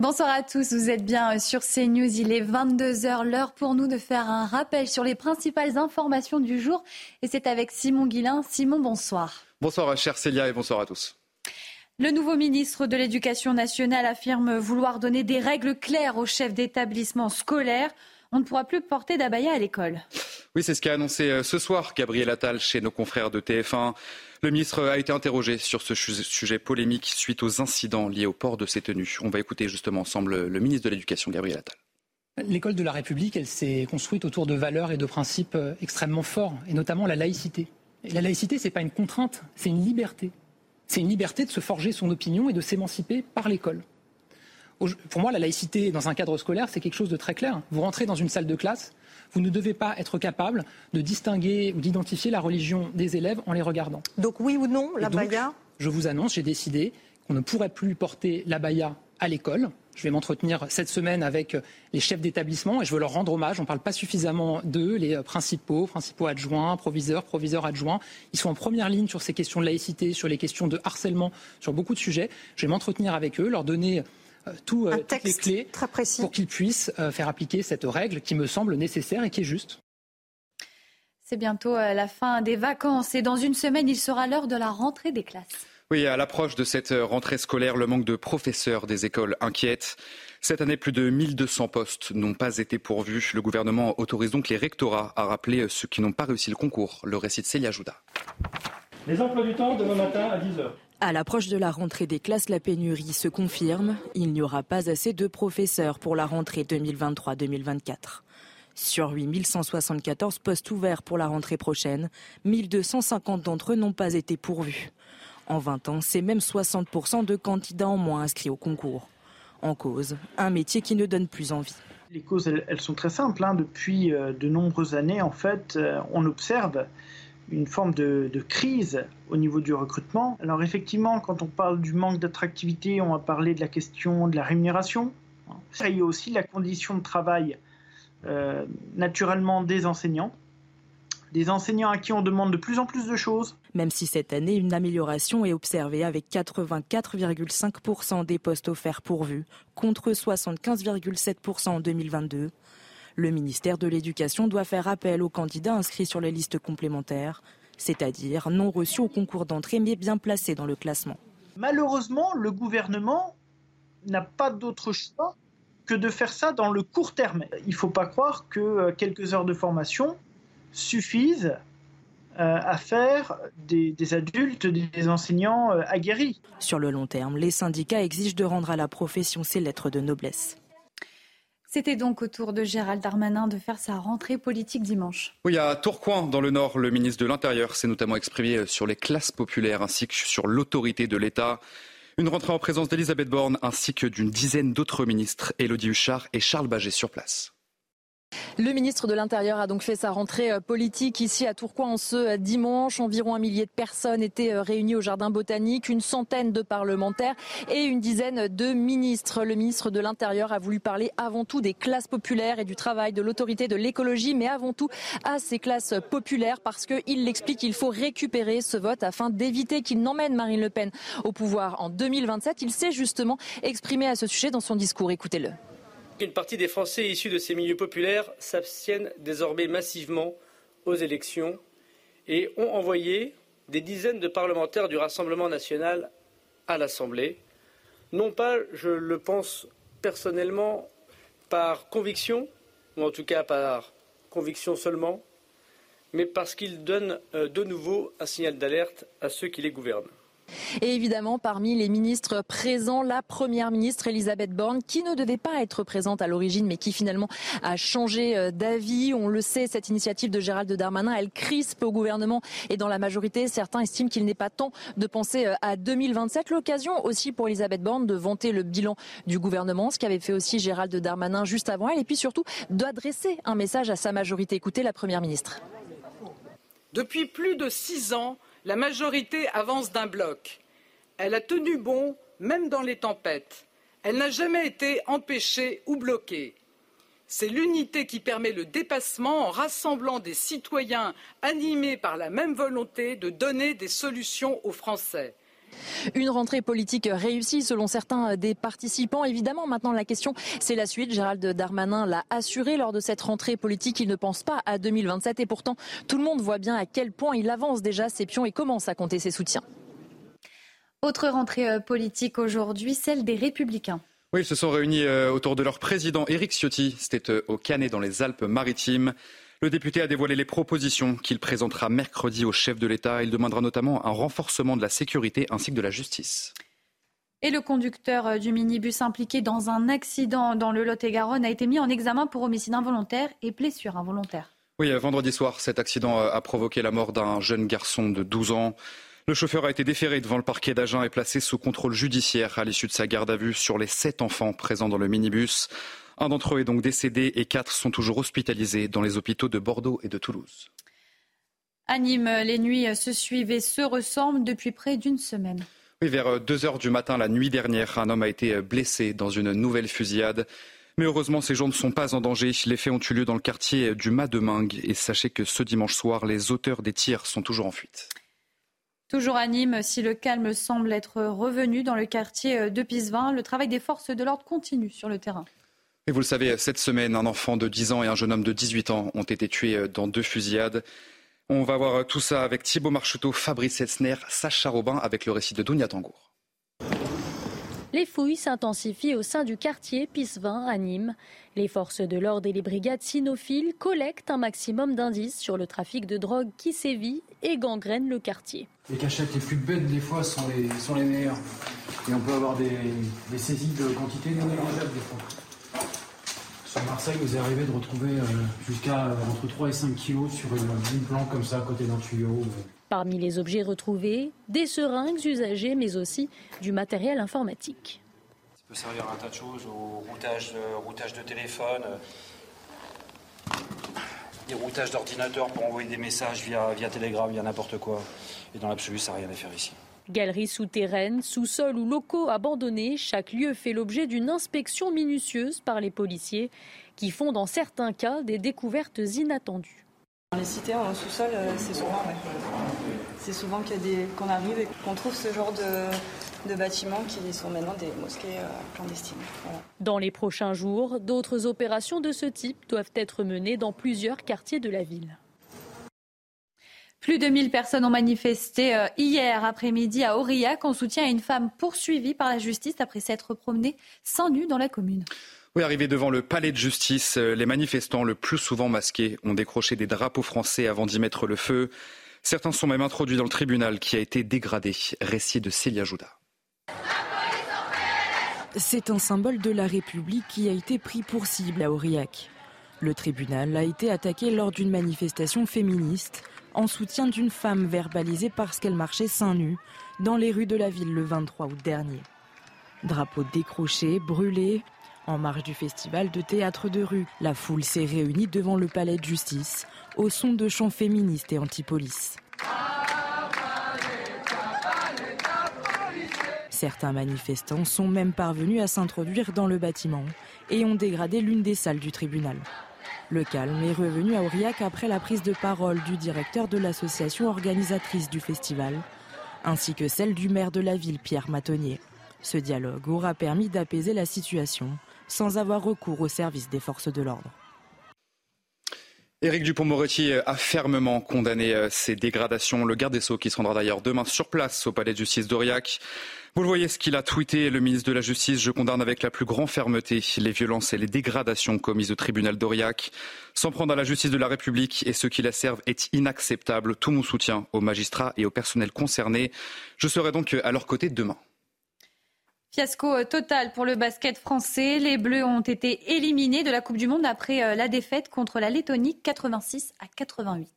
Bonsoir à tous, vous êtes bien sur CNews. Il est 22h, l'heure pour nous de faire un rappel sur les principales informations du jour. Et c'est avec Simon Guillain. Simon, bonsoir. Bonsoir, chère Célia, et bonsoir à tous. Le nouveau ministre de l'Éducation nationale affirme vouloir donner des règles claires aux chefs d'établissement scolaires. On ne pourra plus porter d'abaya à l'école. Oui, c'est ce qu'a annoncé euh, ce soir Gabriel Attal chez nos confrères de TF1. Le ministre a été interrogé sur ce sujet polémique suite aux incidents liés au port de ses tenues. On va écouter justement ensemble le ministre de l'Éducation, Gabriel Attal. L'école de la République, elle s'est construite autour de valeurs et de principes euh, extrêmement forts, et notamment la laïcité. Et la laïcité, ce n'est pas une contrainte, c'est une liberté. C'est une liberté de se forger son opinion et de s'émanciper par l'école. Pour moi, la laïcité dans un cadre scolaire, c'est quelque chose de très clair. Vous rentrez dans une salle de classe, vous ne devez pas être capable de distinguer ou d'identifier la religion des élèves en les regardant. Donc oui ou non, la baya Je vous annonce, j'ai décidé qu'on ne pourrait plus porter la baya à l'école. Je vais m'entretenir cette semaine avec les chefs d'établissement et je veux leur rendre hommage. On ne parle pas suffisamment d'eux, les principaux, principaux adjoints, proviseurs, proviseurs adjoints. Ils sont en première ligne sur ces questions de laïcité, sur les questions de harcèlement, sur beaucoup de sujets. Je vais m'entretenir avec eux, leur donner euh, tout, euh, toutes les clés pour qu'ils puissent euh, faire appliquer cette règle qui me semble nécessaire et qui est juste. C'est bientôt la fin des vacances et dans une semaine, il sera l'heure de la rentrée des classes. Oui, à l'approche de cette rentrée scolaire, le manque de professeurs des écoles inquiète. Cette année, plus de 1200 postes n'ont pas été pourvus. Le gouvernement autorise donc les rectorats à rappeler ceux qui n'ont pas réussi le concours. Le récit de Célia Jouda. Les emplois du temps demain matin à 10h. À l'approche de la rentrée des classes, la pénurie se confirme. Il n'y aura pas assez de professeurs pour la rentrée 2023-2024. Sur 8174 postes ouverts pour la rentrée prochaine, 1250 d'entre eux n'ont pas été pourvus. En 20 ans, c'est même 60% de candidats en moins inscrits au concours. En cause, un métier qui ne donne plus envie. Les causes, elles, sont très simples. Hein. Depuis euh, de nombreuses années, en fait, euh, on observe une forme de, crise au niveau du recrutement. Alors effectivement, quand on parle du manque d'attractivité, on va parler de la question de la rémunération. Il y a aussi la condition de travail euh, naturellement des enseignants. Des enseignants à qui on demande de plus en plus de choses. Même si cette année, une amélioration est observée avec 84,5% des postes offerts pourvus, contre 75,7% en 2022. Le ministère de l'Éducation doit faire appel aux candidats inscrits sur les listes complémentaires, c'est-à-dire non reçus au concours d'entrée mais bien placés dans le classement. Malheureusement, le gouvernement n'a pas d'autre choix que de faire ça dans le court terme. Il ne faut pas croire que euh, quelques heures de formation suffisent euh, à faire des, adultes, des enseignants euh, aguerris. Sur le long terme, les syndicats exigent de rendre à la profession ses lettres de noblesse. C'était donc au tour de Gérald Darmanin de faire sa rentrée politique dimanche. Oui, à Tourcoing, dans le Nord, le ministre de l'Intérieur s'est notamment exprimé sur les classes populaires ainsi que sur l'autorité de l'État. Une rentrée en présence d'Elisabeth Borne ainsi que d'une dizaine d'autres ministres, Élodie Huchard et Charles Baget sur place. Le ministre de l'Intérieur a donc fait sa rentrée euh, politique ici à Tourcoing en ce euh, dimanche. Environ un millier de personnes étaient euh, réunies au Jardin botanique, une centaine de parlementaires et une dizaine de ministres. Le ministre de l'Intérieur a voulu parler avant tout des classes populaires et du travail de l'autorité de l'écologie, mais avant tout à ces classes populaires parce qu'il l'explique, il faut récupérer ce vote afin d'éviter qu'il n'emmène Marine Le Pen au pouvoir en 2027. Il s'est justement exprimé à ce sujet dans son discours. Écoutez-le. Une partie des Français issus de ces milieux populaires s'abstiennent désormais massivement aux élections et ont envoyé des dizaines de parlementaires du Rassemblement national à l'Assemblée, non pas, je le pense personnellement, par conviction, ou en tout cas par conviction seulement, mais parce qu'ils donnent euh, de nouveau un signal d'alerte à ceux qui les gouvernent. Et évidemment, parmi les ministres présents, la première ministre Elisabeth Borne, qui ne devait pas être présente à l'origine, mais qui finalement a changé euh, d'avis. On le sait, cette initiative de Gérald Darmanin, elle crispe au gouvernement et dans la majorité. Certains estiment qu'il n'est pas temps de penser euh, à 2027. L'occasion aussi pour Elisabeth Borne de vanter le bilan du gouvernement, ce qu'avait fait aussi Gérald Darmanin juste avant elle, et puis surtout d'adresser un message à sa majorité. Écoutez la première ministre. Depuis plus de six ans, la majorité avance d'un bloc. Elle a tenu bon, même dans les tempêtes. Elle n'a jamais été empêchée ou bloquée. C'est l'unité qui permet le dépassement en rassemblant des citoyens animés par la même volonté de donner des solutions aux Français. Une rentrée politique réussie selon certains des participants. Évidemment, maintenant la question, c'est la suite. Gérald Darmanin l'a assuré lors de cette rentrée politique. Il ne pense pas à 2027 et pourtant tout le monde voit bien à quel point il avance déjà ses pions et commence à compter ses soutiens. Autre rentrée euh, politique aujourd'hui, celle des Républicains. Oui, ils se sont réunis euh, autour de leur président Éric Ciotti. C'était euh, au Canet dans les Alpes-Maritimes. Le député a dévoilé les propositions qu'il présentera mercredi au chef de l'État. Il demandera notamment un renforcement de la sécurité ainsi que de la justice. Et le conducteur euh, du minibus impliqué dans un accident dans le Lot-et-Garonne a été mis en examen pour homicide involontaire et blessure involontaire. Oui, euh, vendredi soir, cet accident euh, a provoqué la mort d'un jeune garçon de 12 ans. Le chauffeur a été déféré devant le parquet d'Agen et placé sous contrôle judiciaire à l'issue de sa garde à vue sur les sept enfants présents dans le minibus. Un d'entre eux est donc décédé et quatre sont toujours hospitalisés dans les hôpitaux de Bordeaux et de Toulouse. À Nîmes, les nuits se suivent et se ressemblent depuis près d'une semaine. Oui, vers 2 heures du matin la nuit dernière, un homme a été blessé dans une nouvelle fusillade. Mais heureusement, ces gens ne sont pas en danger. Les faits ont eu lieu dans le quartier du Mas de Mingue. Et sachez que ce dimanche soir, les auteurs des tirs sont toujours en fuite. Toujours à Nîmes, si le calme semble être revenu dans le quartier de Pisevin, le travail des forces de l'ordre continue sur le terrain. Et vous le savez, cette semaine, un enfant de 10 ans et un jeune homme de 18 ans ont été tués dans deux fusillades. On va voir tout ça avec Thibaut Marcheteau, Fabrice Elsner, Sacha Robin avec le récit de Dounia Tangour. Les fouilles s'intensifient au sein du quartier Pisevin à Nîmes. Les forces de l'ordre et les brigades cynophiles collectent un maximum d'indices sur le trafic de drogue qui sévit et gangrène le quartier. Les cachettes les plus bêtes des fois sont les, sont les meilleures. Et on peut avoir des, des saisies de quantité non négligeables des fois. Sur Marseille, vous est arrivé de retrouver euh, jusqu'à euh, entre 3 et 5 kilos sur une, une planque comme ça à côté d'un tuyau. euh. Parmi les objets retrouvés, des seringues usagées, mais aussi du matériel informatique. Ça peut servir à un tas de choses, au routage, euh, routage de téléphone, euh, des routages d'ordinateur pour envoyer des messages via, via Telegram, via n'importe quoi. Et dans l'absolu, ça n'a rien à faire ici. Galeries souterraines, sous-sols ou locaux abandonnés, chaque lieu fait l'objet d'une inspection minutieuse par les policiers qui font dans certains cas des découvertes inattendues. Dans les cités en sous-sol, euh, c'est souvent, ouais. c'est souvent qu'il y a des- qu'on arrive et qu'on trouve ce genre de, de bâtiments qui sont maintenant des mosquées euh, clandestines. Voilà. Dans les prochains jours, d'autres opérations de ce type doivent être menées dans plusieurs quartiers de la ville. Plus de 1000 personnes ont manifesté euh, hier après-midi à Aurillac en soutien à une femme poursuivie par la justice après s'être promenée sans nu dans la commune. Oui, arrivés devant le palais de justice, euh, les manifestants, le plus souvent masqués, ont décroché des drapeaux français avant d'y mettre le feu. Certains sont même introduits dans le tribunal qui a été dégradé. Récit de Célia Jouda. C'est un symbole de la République qui a été pris pour cible à Aurillac. Le tribunal a été attaqué lors d'une manifestation féministe en soutien d'une femme verbalisée parce qu'elle marchait seins nus dans les rues de la ville le 23 août dernier. Drapeau décroché, brûlé, en marge du festival de théâtre de rue, la foule s'est réunie devant le palais de justice au son de chants féministes et anti-police. Certains manifestants sont même parvenus à s'introduire dans le bâtiment et ont dégradé l'une des salles du tribunal. Le calme est revenu à Aurillac après la prise de parole du directeur de l'association organisatrice du festival, ainsi que celle du maire de la ville, Pierre Matonnier. Ce dialogue aura permis d'apaiser la situation sans avoir recours au service des forces de l'ordre. Éric Dupont-Moretti a fermement condamné euh, ces dégradations. Le garde des Sceaux qui se rendra d'ailleurs demain sur place au palais de justice d'Aurillac. Vous le voyez ce qu'il a tweeté, le ministre de la Justice. Je condamne avec la plus grande fermeté les violences et les dégradations commises au tribunal d'Aurillac. S'en prendre à la justice de la République et ceux qui la servent est inacceptable. Tout mon soutien aux magistrats et au personnel concernés. Je serai donc à leur côté demain. Fiasco total pour le basket français. Les Bleus ont été éliminés de la Coupe du Monde après euh, la défaite contre la Lettonie 86 à 88.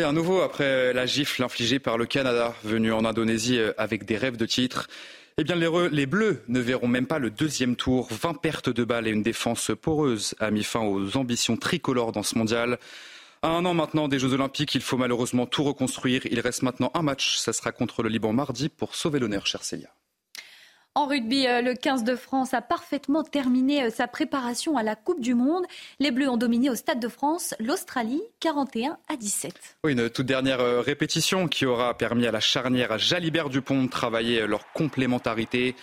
Et un nouveau après la gifle infligée par le Canada, venu en Indonésie euh, avec des rêves de titre. Eh bien, les, Bleus ne verront même pas le deuxième tour. 20 pertes de balles et une défense poreuse a mis fin aux ambitions tricolores dans ce mondial. À un an maintenant des Jeux Olympiques, il faut malheureusement tout reconstruire. Il reste maintenant un match. Ça sera contre le Liban mardi pour sauver l'honneur, chère Célia. En rugby, euh, le 15 de France a parfaitement terminé euh, sa préparation à la Coupe du Monde. Les Bleus ont dominé au Stade de France l'Australie 41 à 17. Oui, une toute dernière euh, répétition qui aura permis à la charnière Jalibert-Dupont de travailler leur complémentarité.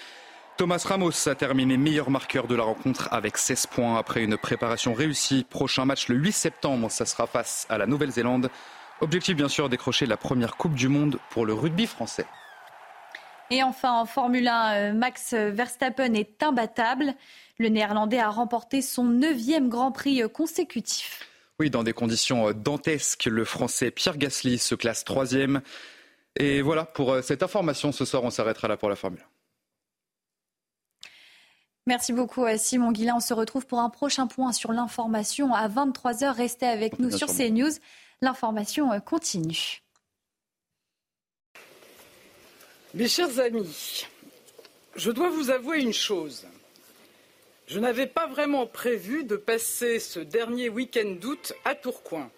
Thomas Ramos a terminé meilleur marqueur de la rencontre avec 16 points après une préparation réussie. Prochain match le 8 septembre, ça sera face à la Nouvelle-Zélande. Objectif bien sûr décrocher la première Coupe du Monde pour le rugby français. Et enfin, en Formule 1, euh, Max Verstappen est imbattable. Le Néerlandais a remporté son neuvième Grand Prix euh, consécutif. Oui, dans des conditions euh, dantesques, le Français Pierre Gasly se classe troisième. Et voilà, pour cette information, ce soir, on s'arrêtera là pour la Formule 1. Merci beaucoup Simon Guillain. On se retrouve pour un prochain point sur l'information à 23h. Restez avec nous sur CNews. L'information continue. Mes chers amis, je dois vous avouer une chose. Je n'avais pas vraiment prévu de passer ce dernier week-end d'août à Tourcoing.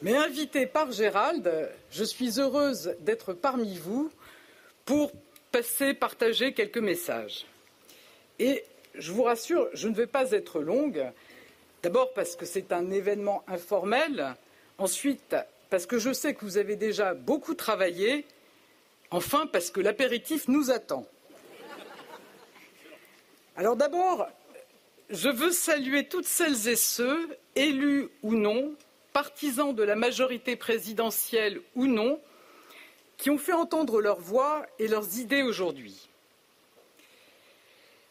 Mais invitée par Gérald, je suis heureuse d'être parmi vous pour partager quelques messages. Et je vous rassure, je ne vais pas être longue. D'abord parce que c'est un événement informel. Ensuite, parce que je sais que vous avez déjà beaucoup travaillé Enfin, parce que l'apéritif nous attend. Alors d'abord, je veux saluer toutes celles et ceux, élus ou non, partisans de la majorité présidentielle ou non, qui ont fait entendre leur voix et leurs idées aujourd'hui.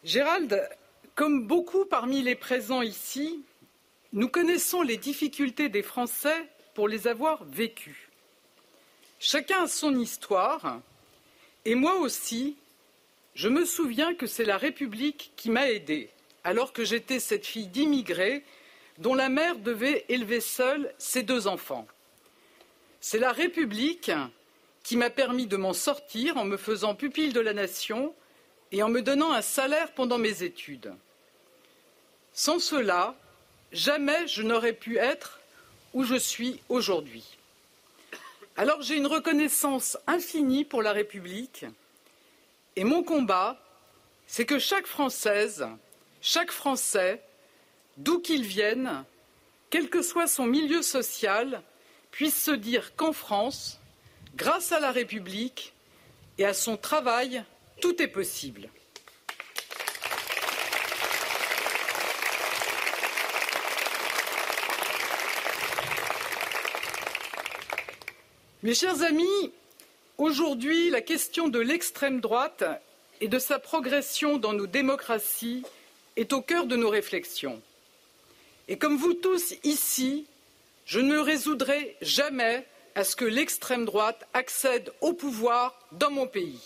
Gérald, comme beaucoup parmi les présents ici, nous connaissons les difficultés des Français pour les avoir vécues. Chacun a son histoire, et moi aussi, je me souviens que c'est la République qui m'a aidé, alors que j'étais cette fille d'immigrés dont la mère devait élever seule ses deux enfants. C'est la République qui m'a permis de m'en sortir en me faisant pupille de la nation et en me donnant un salaire pendant mes études. Sans cela, jamais je n'aurais pu être où je suis aujourd'hui. Alors j'ai une reconnaissance infinie pour la République et mon combat, c'est que chaque Française, chaque Français, d'où qu'il vienne, quel que soit son milieu social, puisse se dire qu'en France, grâce à la République et à son travail, tout est possible. Mes chers amis, aujourd'hui, la question de l'extrême droite et de sa progression dans nos démocraties est au cœur de nos réflexions. Et comme vous tous ici, je ne résoudrai jamais à ce que l'extrême droite accède au pouvoir dans mon pays.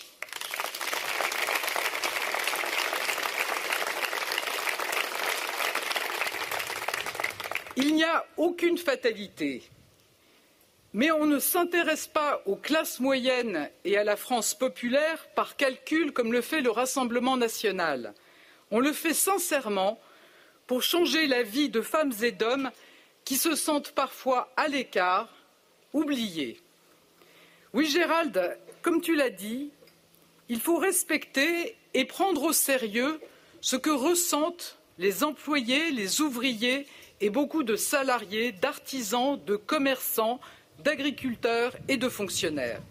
Il n'y a aucune fatalité mais on ne s'intéresse pas aux classes moyennes et à la France populaire par calcul comme le fait le Rassemblement national. On le fait sincèrement pour changer la vie de femmes et d'hommes qui se sentent parfois à l'écart, oubliés. Oui, Gérald, comme tu l'as dit, il faut respecter et prendre au sérieux ce que ressentent les employés, les ouvriers et beaucoup de salariés, d'artisans, de commerçants, d'agriculteurs et de fonctionnaires.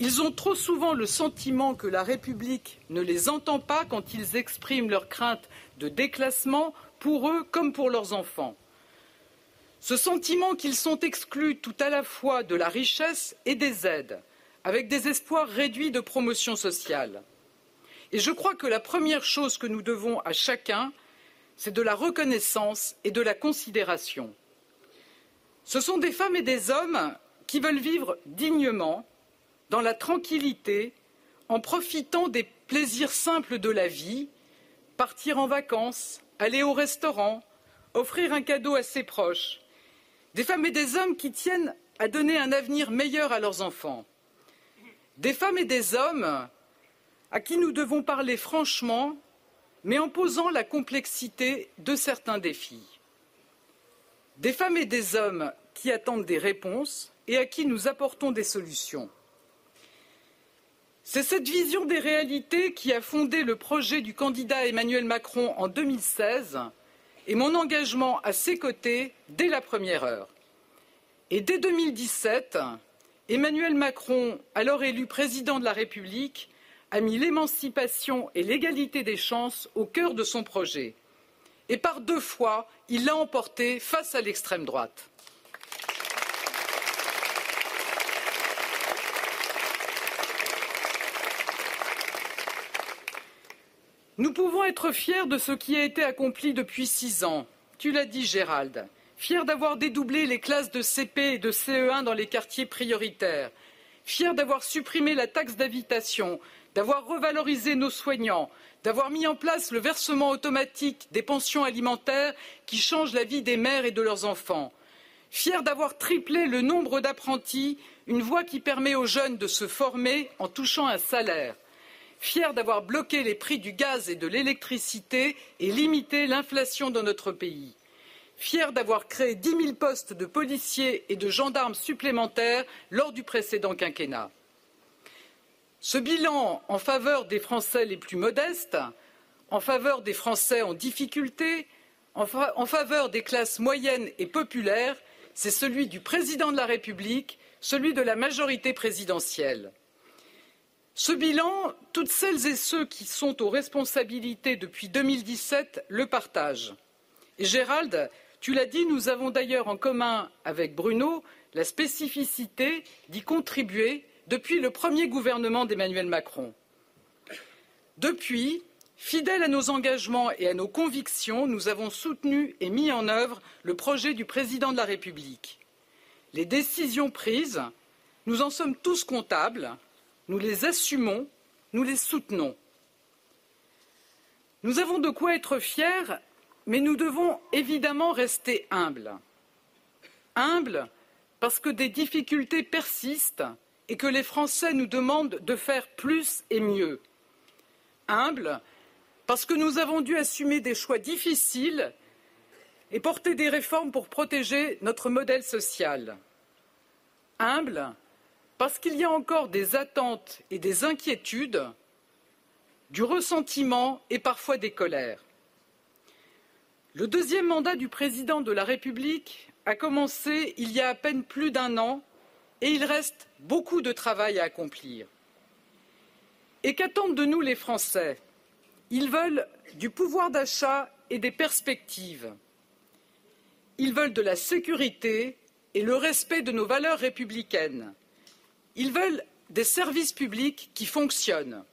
Ils ont trop souvent le sentiment que la République ne les entend pas quand ils expriment leurs craintes de déclassement pour eux comme pour leurs enfants. Ce sentiment qu'ils sont exclus tout à la fois de la richesse et des aides, avec des espoirs réduits de promotion sociale. Et je crois que la première chose que nous devons à chacun, c'est de la reconnaissance et de la considération. Ce sont des femmes et des hommes qui veulent vivre dignement, dans la tranquillité, en profitant des plaisirs simples de la vie, partir en vacances, aller au restaurant, offrir un cadeau à ses proches. Des femmes et des hommes qui tiennent à donner un avenir meilleur à leurs enfants. Des femmes et des hommes à qui nous devons parler franchement, mais en posant la complexité de certains défis. Des femmes et des hommes qui attendent des réponses et à qui nous apportons des solutions. C'est cette vision des réalités qui a fondé le projet du candidat Emmanuel Macron en 2016 et mon engagement à ses côtés dès la première heure. Et dès 2017, Emmanuel Macron, alors élu président de la République, a mis l'émancipation et l'égalité des chances au cœur de son projet. Et par deux fois, il l'a emporté face à l'extrême droite. Nous pouvons être fiers de ce qui a été accompli depuis six ans. Tu l'as dit, Gérald. Fiers d'avoir dédoublé les classes de CP et de CE1 dans les quartiers prioritaires. Fiers d'avoir supprimé la taxe d'habitation, d'avoir revalorisé nos soignants, d'avoir mis en place le versement automatique des pensions alimentaires qui change la vie des mères et de leurs enfants. Fiers d'avoir triplé le nombre d'apprentis, une voie qui permet aux jeunes de se former en touchant un salaire. Fiers d'avoir bloqué les prix du gaz et de l'électricité et limité l'inflation dans notre pays. Fiers d'avoir créé dix 000 postes de policiers et de gendarmes supplémentaires lors du précédent quinquennat. Ce bilan en faveur des Français les plus modestes, en faveur des Français en difficulté, en, faveur des classes moyennes et populaires, c'est celui du président de la République, celui de la majorité présidentielle. Ce bilan, toutes celles et ceux qui sont aux responsabilités depuis 2017 le partagent. Et Gérald, tu l'as dit, nous avons d'ailleurs en commun avec Bruno la spécificité d'y contribuer depuis le premier gouvernement d'Emmanuel Macron. Depuis, fidèles à nos engagements et à nos convictions, nous avons soutenu et mis en œuvre le projet du président de la République. Les décisions prises, nous en sommes tous comptables, nous les assumons, nous les soutenons. Nous avons de quoi être fiers, mais nous devons évidemment rester humbles. Humbles parce que des difficultés persistent et que les Français nous demandent de faire plus et mieux. Humble, parce que nous avons dû assumer des choix difficiles et porter des réformes pour protéger notre modèle social. Humble, parce qu'il y a encore des attentes et des inquiétudes, du ressentiment et parfois des colères. Le deuxième mandat du président de la République a commencé il y a à peine plus d'un an et il reste beaucoup de travail à accomplir. Et qu'attendent de nous les Français? Ils veulent du pouvoir d'achat et des perspectives. Ils veulent de la sécurité et le respect de nos valeurs républicaines. Ils veulent des services publics qui fonctionnent.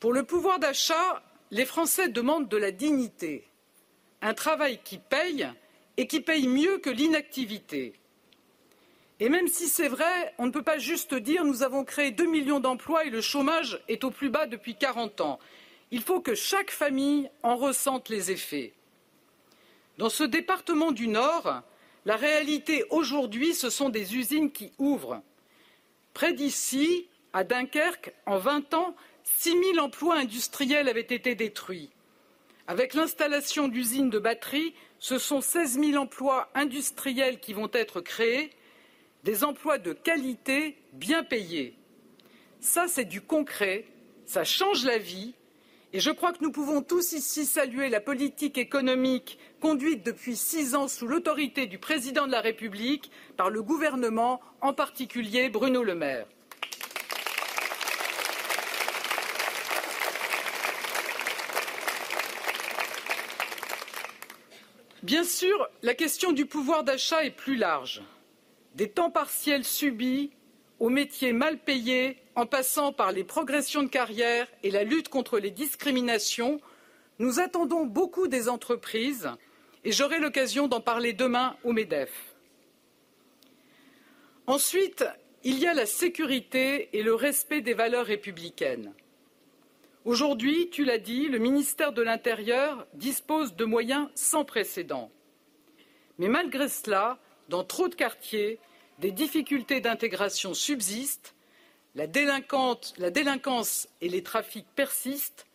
Pour le pouvoir d'achat, les Français demandent de la dignité, un travail qui paye et qui paye mieux que l'inactivité. Et même si c'est vrai, on ne peut pas juste dire nous avons créé deux millions d'emplois et le chômage est au plus bas depuis quarante ans. Il faut que chaque famille en ressente les effets. Dans ce département du Nord, la réalité aujourd'hui, ce sont des usines qui ouvrent. Près d'ici, à Dunkerque, en vingt ans, six 000 emplois industriels avaient été détruits. Avec l'installation d'usines de batteries, ce sont seize 000 emplois industriels qui vont être créés des emplois de qualité bien payés. Ça, c'est du concret, ça change la vie. Et je crois que nous pouvons tous ici saluer la politique économique conduite depuis six ans sous l'autorité du président de la République par le gouvernement, en particulier Bruno Le Maire. Bien sûr, la question du pouvoir d'achat est plus large des temps partiels subis aux métiers mal payés, en passant par les progressions de carrière et la lutte contre les discriminations, nous attendons beaucoup des entreprises et j'aurai l'occasion d'en parler demain au MEDEF. Ensuite, il y a la sécurité et le respect des valeurs républicaines. Aujourd'hui, tu l'as dit, le ministère de l'Intérieur dispose de moyens sans précédent. Mais malgré cela, dans trop de quartiers, des difficultés d'intégration subsistent, la, délinquance et les trafics persistent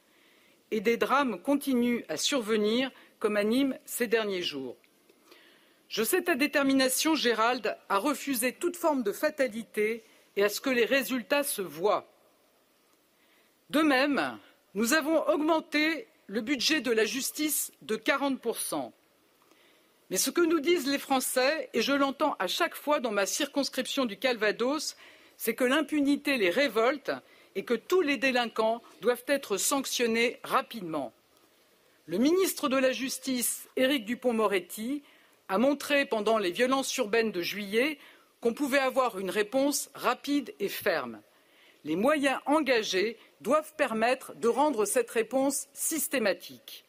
et des drames continuent à survenir comme à Nîmes ces derniers jours. Je sais ta détermination, Gérald, à refuser toute forme de fatalité et à ce que les résultats se voient. De même, nous avons augmenté le budget de la justice de 40%. Mais ce que nous disent les Français, et je l'entends à chaque fois dans ma circonscription du Calvados, c'est que l'impunité les révolte et que tous les délinquants doivent être sanctionnés rapidement. Le ministre de la Justice, Éric Dupond-Moretti, a montré pendant les violences urbaines de juillet qu'on pouvait avoir une réponse rapide et ferme. Les moyens engagés doivent permettre de rendre cette réponse systématique.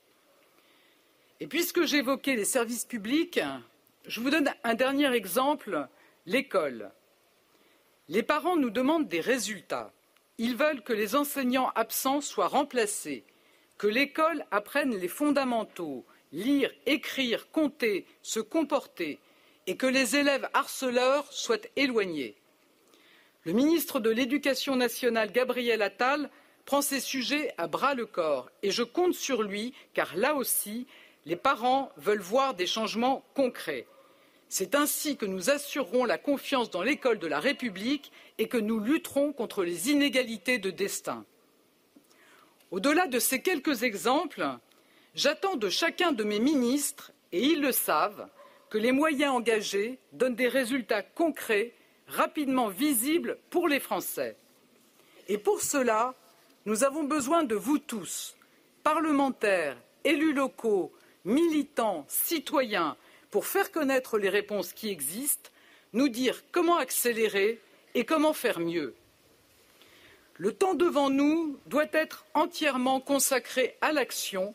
Puisque j'évoquais les services publics, je vous donne un dernier exemple, l'école. Les parents nous demandent des résultats. Ils veulent que les enseignants absents soient remplacés, que l'école apprenne les fondamentaux, lire, écrire, compter, se comporter, et que les élèves harceleurs soient éloignés. Le ministre de l'Éducation nationale, Gabriel Attal, prend ces sujets à bras le corps, et je compte sur lui, car là aussi, les parents veulent voir des changements concrets. C'est ainsi que nous assurerons la confiance dans l'école de la République et que nous lutterons contre les inégalités de destin. Au-delà de ces quelques exemples, j'attends de chacun de mes ministres, et ils le savent, que les moyens engagés donnent des résultats concrets, rapidement visibles pour les Français. Et pour cela, nous avons besoin de vous tous, parlementaires, élus locaux, militants, citoyens, pour faire connaître les réponses qui existent, nous dire comment accélérer et comment faire mieux. Le temps devant nous doit être entièrement consacré à l'action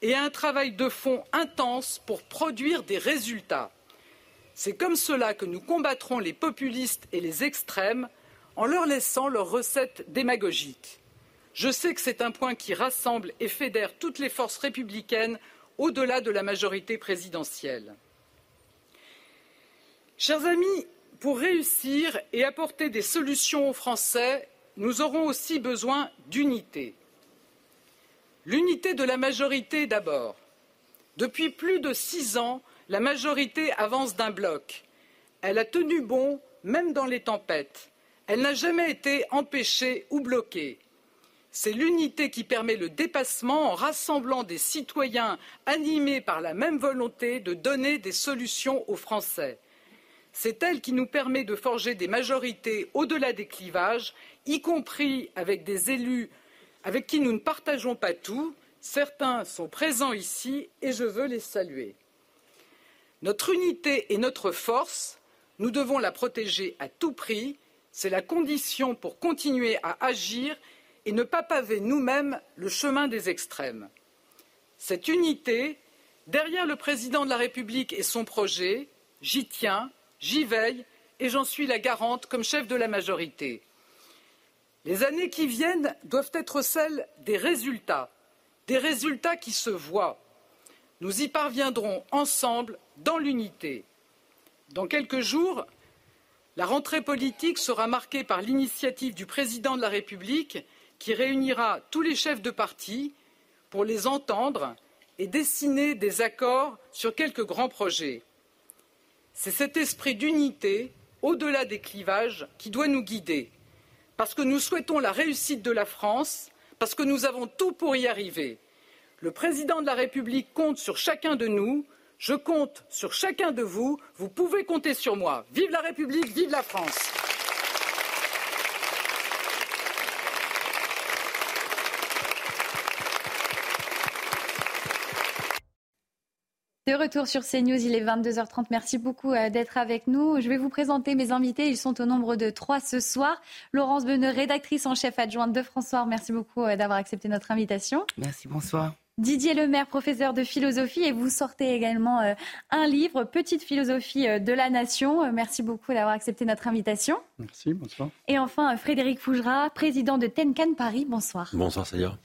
et à un travail de fond intense pour produire des résultats. C'est comme cela que nous combattrons les populistes et les extrêmes en leur laissant leurs recettes démagogiques. Je sais que c'est un point qui rassemble et fédère toutes les forces républicaines au-delà de la majorité présidentielle. Chers amis, pour réussir et apporter des solutions aux Français, nous aurons aussi besoin d'unité. L'unité de la majorité d'abord. Depuis plus de six ans, la majorité avance d'un bloc. Elle a tenu bon, même dans les tempêtes. Elle n'a jamais été empêchée ou bloquée. C'est l'unité qui permet le dépassement en rassemblant des citoyens animés par la même volonté de donner des solutions aux Français. C'est elle qui nous permet de forger des majorités au-delà des clivages, y compris avec des élus avec qui nous ne partageons pas tout. Certains sont présents ici et je veux les saluer. Notre unité est notre force. Nous devons la protéger à tout prix. C'est la condition pour continuer à agir et ne pas paver nous-mêmes le chemin des extrêmes. Cette unité, derrière le président de la République et son projet, j'y tiens, j'y veille et j'en suis la garante comme chef de la majorité. Les années qui viennent doivent être celles des résultats, des résultats qui se voient. Nous y parviendrons ensemble dans l'unité. Dans quelques jours, la rentrée politique sera marquée par l'initiative du président de la République qui réunira tous les chefs de parti pour les entendre et dessiner des accords sur quelques grands projets. C'est cet esprit d'unité, au-delà des clivages, qui doit nous guider, parce que nous souhaitons la réussite de la France, parce que nous avons tout pour y arriver. Le président de la République compte sur chacun de nous, je compte sur chacun de vous, vous pouvez compter sur moi. Vive la République, vive la France. De retour sur CNews, il est 22h30. Merci beaucoup euh, d'être avec nous. Je vais vous présenter mes invités. Ils sont au nombre de trois ce soir. Laurence Beneux, rédactrice en chef adjointe de François. Merci beaucoup euh, d'avoir accepté notre invitation. Merci, bonsoir. Didier Lemaire, professeur de philosophie, et vous sortez également euh, un livre, Petite philosophie de la nation. Merci beaucoup d'avoir accepté notre invitation. Merci, bonsoir. Et enfin, Frédéric Fougera, président de Tenkan Paris. Bonsoir. Bonsoir, Sayar.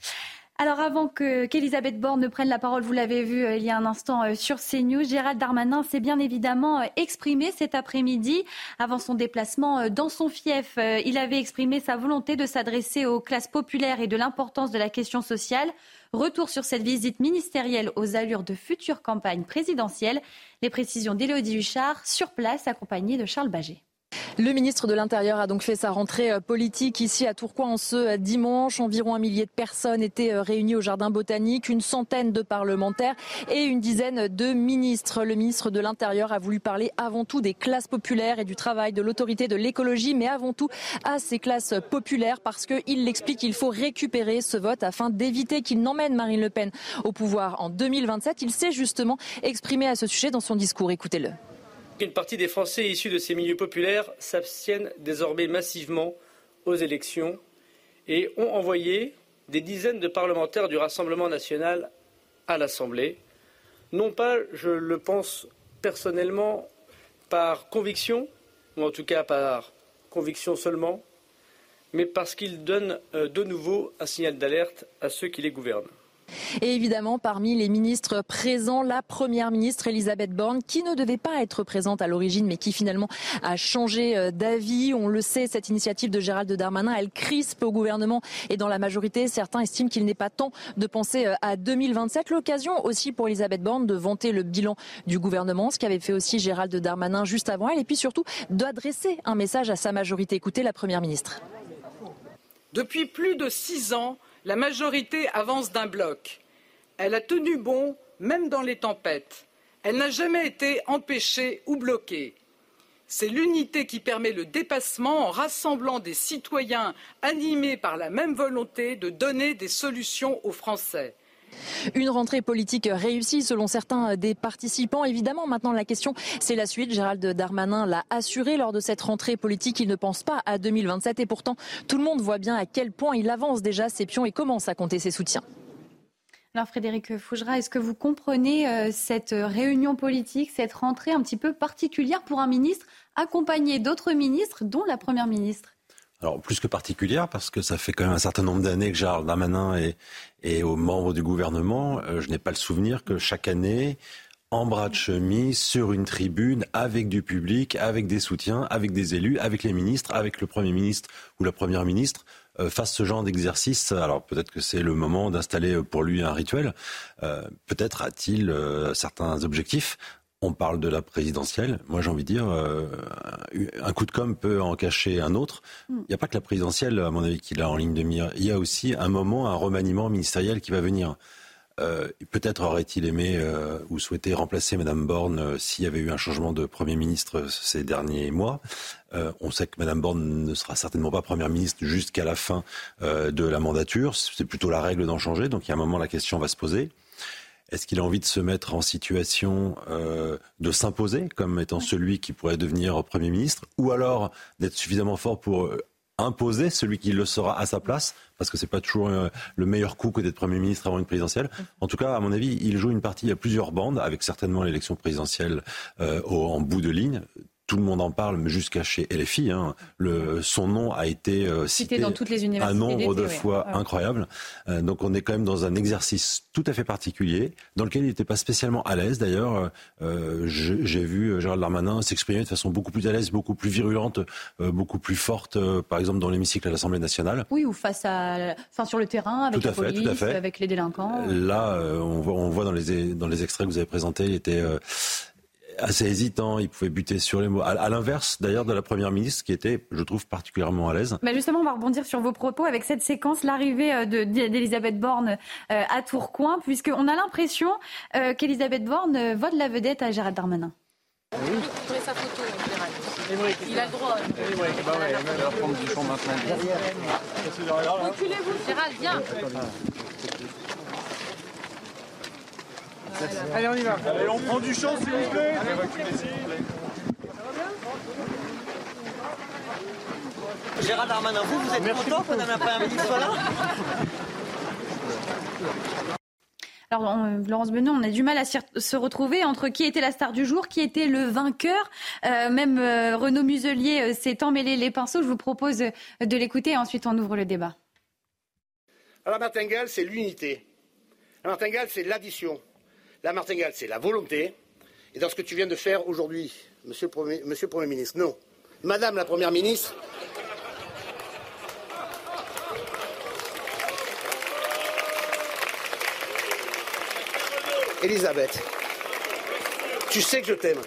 Alors avant que qu'Elisabeth Borne ne prenne la parole, vous l'avez vu euh, il y a un instant euh, sur CNews, Gérald Darmanin s'est bien évidemment euh, exprimé cet après-midi avant son déplacement dans son fief. Il avait exprimé sa volonté de s'adresser aux classes populaires et de l'importance de la question sociale. Retour sur cette visite ministérielle aux allures de future campagne présidentielle. Les précisions d'Élodie Huchard sur place accompagnée de Charles Baget. Le ministre de l'Intérieur a donc fait sa rentrée euh, politique ici à Tourcoing en ce euh, dimanche. Environ un millier de personnes étaient euh, réunies au jardin botanique, une centaine de parlementaires et une dizaine de ministres. Le ministre de l'Intérieur a voulu parler avant tout des classes populaires et du travail de l'autorité de l'écologie, mais avant tout à ces classes populaires parce qu'il l'explique, il faut récupérer ce vote afin d'éviter qu'il n'emmène Marine Le Pen au pouvoir en 2027. Il s'est justement exprimé à ce sujet dans son discours. Écoutez-le. Une partie des Français issus de ces milieux populaires s'abstiennent désormais massivement aux élections et ont envoyé des dizaines de parlementaires du Rassemblement national à l'Assemblée. Non pas, je le pense personnellement, par conviction, ou en tout cas par conviction seulement, mais parce qu'ils donnent euh, de nouveau un signal d'alerte à ceux qui les gouvernent. Et évidemment, parmi les ministres présents, la première ministre Elisabeth Borne, qui ne devait pas être présente à l'origine, mais qui finalement a changé euh, d'avis. On le sait, cette initiative de Gérald Darmanin, elle crispe au gouvernement et dans la majorité. Certains estiment qu'il n'est pas temps de penser euh, à 2027. L'occasion aussi pour Elisabeth Borne de vanter le bilan du gouvernement, ce qu'avait fait aussi Gérald Darmanin juste avant elle, et puis surtout d'adresser un message à sa majorité. Écoutez la première ministre. Depuis plus de six ans, la majorité avance d'un bloc. Elle a tenu bon, même dans les tempêtes. Elle n'a jamais été empêchée ou bloquée. C'est l'unité qui permet le dépassement en rassemblant des citoyens animés par la même volonté de donner des solutions aux Français. Une rentrée politique réussie selon certains des participants. Évidemment, maintenant la question, c'est la suite. Gérald Darmanin l'a assuré lors de cette rentrée politique. Il ne pense pas à 2027 et pourtant tout le monde voit bien à quel point il avance déjà ses pions et commence à compter ses soutiens. Alors Frédéric Fougera, est-ce que vous comprenez euh, cette réunion politique, cette rentrée un petit peu particulière pour un ministre accompagné d'autres ministres, dont la Première ministre? Alors plus que particulière parce que ça fait quand même un certain nombre d'années que Gérald Darmanin est, est aux membres du gouvernement. Euh, je n'ai pas le souvenir que chaque année, en bras de chemise, sur une tribune, avec du public, avec des soutiens, avec des élus, avec les ministres, avec le Premier ministre ou la Première ministre, euh, fasse ce genre d'exercice. Alors peut-être que c'est le moment d'installer pour lui un rituel. Euh, peut-être a-t-il certains objectifs. On parle de la présidentielle. Moi, j'ai envie de dire, euh, un coup de com peut en cacher un autre. Hmm. Il n'y a pas que la présidentielle, à mon avis, qui l'a en ligne de mire. Il y a aussi un moment, un remaniement ministériel qui va venir. Euh, peut-être aurait-il aimé euh, ou souhaité remplacer Madame Borne s'il y avait eu un changement de Premier ministre ces derniers mois. on sait que Madame Borne ne sera certainement pas Première ministre jusqu'à la fin de la mandature. C'est plutôt la règle d'en changer. Donc il y a un moment, la question va se poser. Est-ce qu'il a envie de se mettre en situation euh, de s'imposer comme étant celui qui pourrait devenir Premier ministre ou alors d'être suffisamment fort pour euh, imposer celui qui le sera à sa place parce que c'est pas toujours euh, le meilleur coup que d'être Premier ministre avant une présidentielle? En tout cas, à mon avis, il joue une partie à plusieurs bandes avec certainement l'élection présidentielle en bout de ligne tout le monde en parle, mais jusqu'à chez LFI. Hein, le, son nom a été euh, cité, dans toutes les universités un nombre de fois incroyable. Euh, donc on est quand même dans un exercice tout à fait particulier, dans lequel il n'était pas spécialement à l'aise. D'ailleurs, euh, j'ai vu Gérald Darmanin s'exprimer de façon beaucoup plus à l'aise, beaucoup plus virulente, beaucoup plus forte, par exemple dans l'hémicycle à l'Assemblée nationale. Oui, ou face à, enfin sur le terrain avec la police, avec les délinquants. Là, on voit, on voit dans les dans les extraits que vous avez présentés, il était assez hésitant, il pouvait buter sur les mots. À, l'inverse, d'ailleurs, de la Première ministre, qui était, je trouve, particulièrement à l'aise. Mais justement, on va rebondir sur vos propos avec cette séquence, l'arrivée euh, d'Elisabeth Borne euh, à Tourcoing, puisqu'on a l'impression euh, qu'Elisabeth Borne vole la vedette à Gérald Darmanin. Oui. sa photo, Il a le droit. Bah du champ maintenant. Reculez-vous, Gérald, viens. Allez, on y va. Allez, on prend du champ, s'il vous plaît. Gérard Darmanin, vous, vous êtes content que Madame la Première ministre soit là alors, Laurence Benoît, on a du mal à se retrouver entre qui était la star du jour, qui était le vainqueur. Euh, même euh, Renaud Muselier euh, s'est emmêlé les pinceaux. Je vous propose de l'écouter et ensuite on ouvre le débat. la martingale, c'est l'unité. La martingale, c'est l'addition. La martingale, c'est la volonté. Et dans ce que tu viens de faire aujourd'hui, monsieur, le Premier ministre, non. Madame la Première ministre, Elisabeth, tu sais que je t'aime.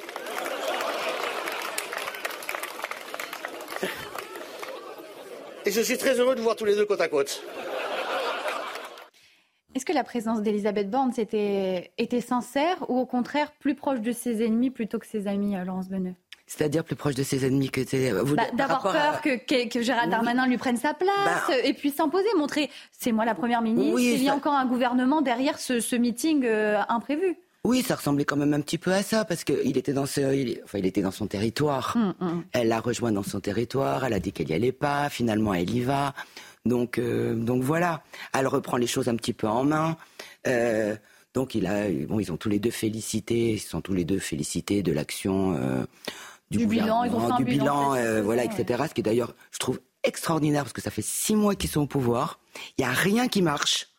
Et je suis très heureux de vous voir tous les deux côte à côte. Est-ce que la présence d'Elisabeth Borne était, était sincère ou au contraire plus proche de ses ennemis plutôt que ses amis, euh, Laurence Beneux? C'est-à-dire plus proche de ses ennemis que. Bah, D'avoir peur que, que, Gérald Darmanin lui prenne sa place bah, et puis s'imposer, montrer c'est moi la première ministre, il y a encore un gouvernement derrière ce, ce meeting euh, imprévu. Oui, ça ressemblait quand même un petit peu à ça parce qu'il était dans il, enfin, il était dans son territoire. Hum, hum. Elle l'a rejoint dans son territoire. Elle a dit qu'elle y allait pas. Finalement, elle y va. Donc, euh, donc voilà. Elle reprend les choses un petit peu en main. Euh, donc il a, bon, ils ont tous les deux félicité, ils sont tous les deux félicités de l'action euh, du, bilan, ils ont du bilan, voilà, etc. Ce qui est d'ailleurs, je trouve extraordinaire parce que ça fait six mois qu'ils sont au pouvoir. Il n'y a rien qui marche.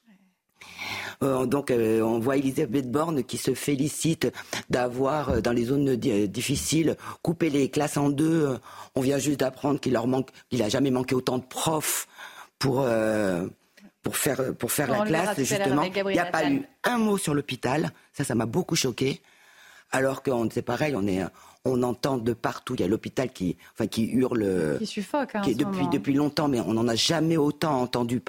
donc on voit Elisabeth Borne qui se félicite d'avoir dans les zones difficiles coupé les classes en deux. on vient juste d'apprendre qu'il leur manque, qu'il a jamais manqué autant de profs pour euh, pour faire pour faire la classe justement. Il n'y a pas eu un mot sur l'hôpital. Ça, ça m'a beaucoup choqué. Alors que c'est pareil, on est on entend de partout. Il y a l'hôpital qui, enfin, qui hurle. Qui suffoque. Hein, qui, depuis, depuis longtemps, mais on n'en a jamais autant entendu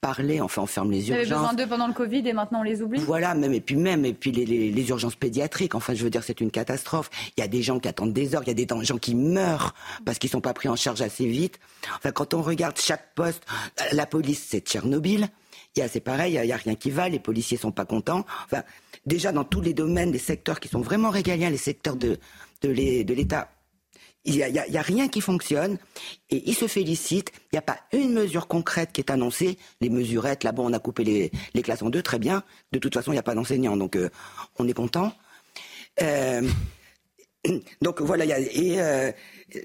parler. Enfin, on ferme les urgences. Il y avait besoin d'eux pendant le Covid et maintenant on les oublie? Voilà, même, et puis même, et puis les, les, urgences pédiatriques. Enfin, je veux dire, c'est une catastrophe. Il y a des gens qui attendent des heures. Il y a des gens qui meurent parce qu'ils sont pas pris en charge assez vite. Enfin, quand on regarde chaque poste, la police, c'est Tchernobyl. C'est pareil, il n'y a, a, rien qui va, les policiers sont pas contents. Enfin, déjà dans tous les domaines, les secteurs qui sont vraiment régaliens, les secteurs de, de l'État. Il n'y a, rien qui fonctionne et il se félicite. Il n'y a pas une mesure concrète qui est annoncée. Les mesurettes, là-bas, on a coupé les, classes en deux, très bien. De toute façon, il n'y a pas d'enseignants, donc euh, on est content. Euh, donc voilà, y a, et, euh,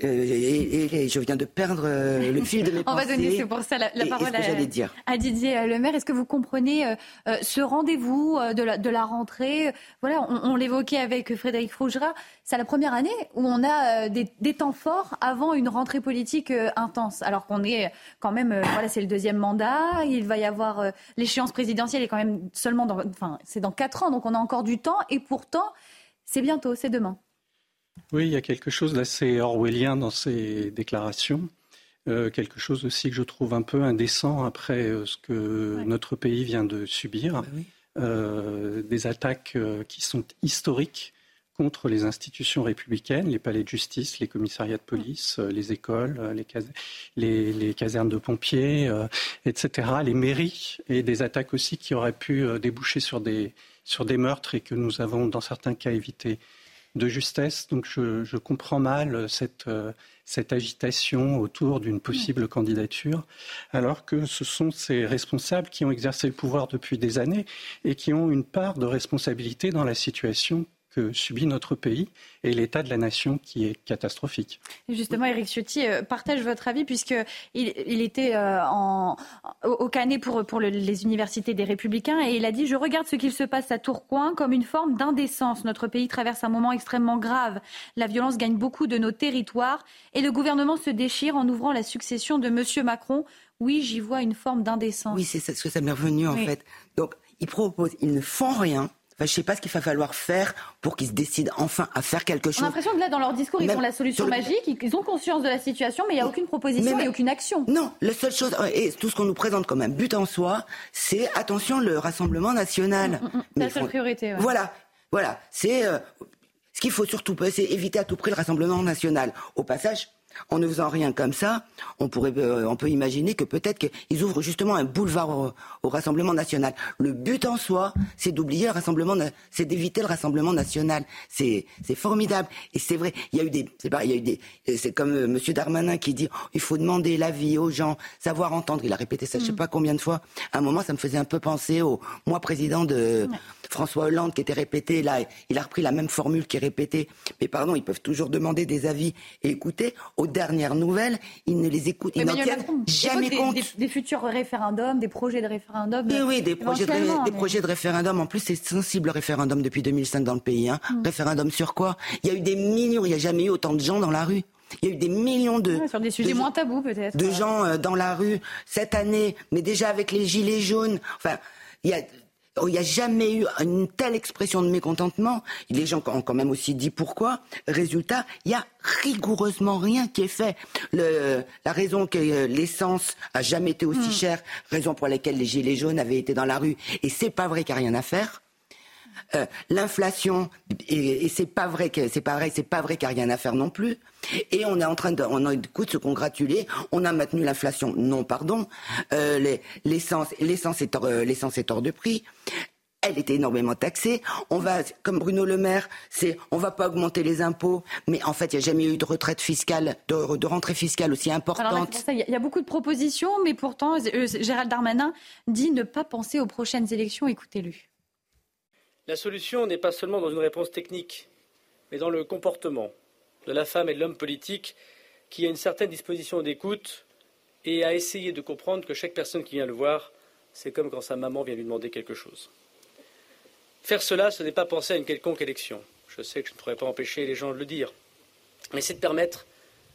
et, je viens de perdre euh, le fil de mes On va donner, c'est pour ça, la, parole à, Didier euh, Lemaire. Est-ce que vous comprenez ce rendez-vous de la, de la rentrée? Voilà, on, l'évoquait avec Frédéric Frougera. C'est la première année où on a des, des, temps forts avant une rentrée politique intense. Alors qu'on est quand même, voilà, c'est le deuxième mandat. Il va y avoir l'échéance présidentielle est quand même seulement dans, enfin, c'est dans quatre ans, donc on a encore du temps. Et pourtant, c'est bientôt, c'est demain. Oui, il y a quelque chose d'assez orwellien dans ces déclarations. Euh, quelque chose aussi que je trouve un peu indécent après euh, ce que notre pays vient de subir. Bah euh, des attaques qui sont historiques contre les institutions républicaines, les palais de justice, les commissariats de police, les écoles, les, les, casernes de pompiers, etc., les mairies, et des attaques aussi qui auraient pu déboucher sur des, sur des meurtres et que nous avons dans certains cas évité de justesse. Donc je, comprends mal cette, euh, cette agitation autour d'une possible candidature, alors que ce sont ces responsables qui ont exercé le pouvoir depuis des années et qui ont une part de responsabilité dans la situation que subit notre pays et l'état de la nation qui est catastrophique. justement, Éric Ciotti euh, partage votre avis puisqu'il il était euh, en, au Canet pour, pour les universités des Républicains et il a dit Je regarde ce qu'il se passe à Tourcoing comme une forme d'indécence. Notre pays traverse un moment extrêmement grave. La violence gagne beaucoup de nos territoires et le gouvernement se déchire en ouvrant la succession de M. Macron. Oui, j'y vois une forme d'indécence. Oui, c'est ce que ça m'est revenu en fait. Donc, ils proposent, ils ne font rien je ne sais pas ce qu'il va falloir faire pour qu'ils se décident enfin à faire quelque chose. On a l'impression que là, dans leur discours, ils ont la solution magique, ils ont conscience de la situation, mais il n'y a aucune proposition et aucune action. Non, la seule chose, et tout ce qu'on nous présente comme un but en soi, c'est attention, le Rassemblement national. Mm, mm, mm. la seule priorité. Voilà, voilà. C'est euh, ce qu'il faut surtout, c'est éviter à tout prix le Rassemblement national. Au passage, en ne faisant rien comme ça, on pourrait, euh, on peut imaginer que peut-être qu'ils ouvrent justement un boulevard au, Rassemblement national. Le but en soi, c'est d'oublier le Rassemblement, c'est d'éviter le Rassemblement national. C'est, formidable. Et c'est vrai, il y a eu des, c'est il y a eu des, c'est comme M. Euh, Monsieur Darmanin qui dit, il faut demander l'avis aux gens, savoir entendre. Il a répété ça, je sais mm. pas combien de fois. À un moment, ça me faisait un peu penser au moi président de François Hollande qui était répété. Là, il a repris la même formule qui est répétée. Mais pardon, ils peuvent toujours demander des avis et écouter dernières nouvelles, ils ne les écoutent, ils n'en tiennent jamais compte. Des, futurs référendums, des projets de référendum. Oui, oui, des projets de, des projets de référendum. En plus, c'est sensible le référendum depuis 2005 dans le pays. Hein. Mm. Référendum sur quoi? Il y a eu des millions, il n'y a jamais eu autant de gens dans la rue. Il y a eu des millions de sur des sujets moins tabous peut-être de gens euh, dans la rue cette année, mais déjà avec les gilets jaunes. Enfin, il y a il n'y a jamais eu une telle expression de mécontentement. Les gens ont quand même aussi dit pourquoi. Résultat, il y a rigoureusement rien qui est fait. Le, la raison que euh, l'essence a jamais été aussi chère, raison pour laquelle les gilets jaunes avaient été dans la rue, et c'est pas vrai qu'il n'y a rien à faire. Euh, l'inflation et, c'est pas vrai que c'est pas vrai c'est pas vrai qu'il n'y a rien à faire non plus et on est en train de on a, de se congratuler on a maintenu l'inflation non pardon euh, l'essence l'essence est hors, l'essence est hors de prix elle était énormément taxée. On va, comme Bruno Le Maire, c'est, on va pas augmenter les impôts, mais en fait, il n'y a jamais eu de retraite fiscale, de, rentrée fiscale aussi importante. il y, a beaucoup de propositions, mais pourtant, euh, Gérald Darmanin dit ne pas penser aux prochaines élections. Écoutez-le. La solution n'est pas seulement dans une réponse technique, mais dans le comportement de la femme et de l'homme politique qui a une certaine disposition d'écoute et a essayé de comprendre que chaque personne qui vient le voir, c'est comme quand sa maman vient lui demander quelque chose. Faire cela, ce n'est pas penser à une quelconque élection. Je sais que je ne pourrais pas empêcher les gens de le dire. Mais c'est de permettre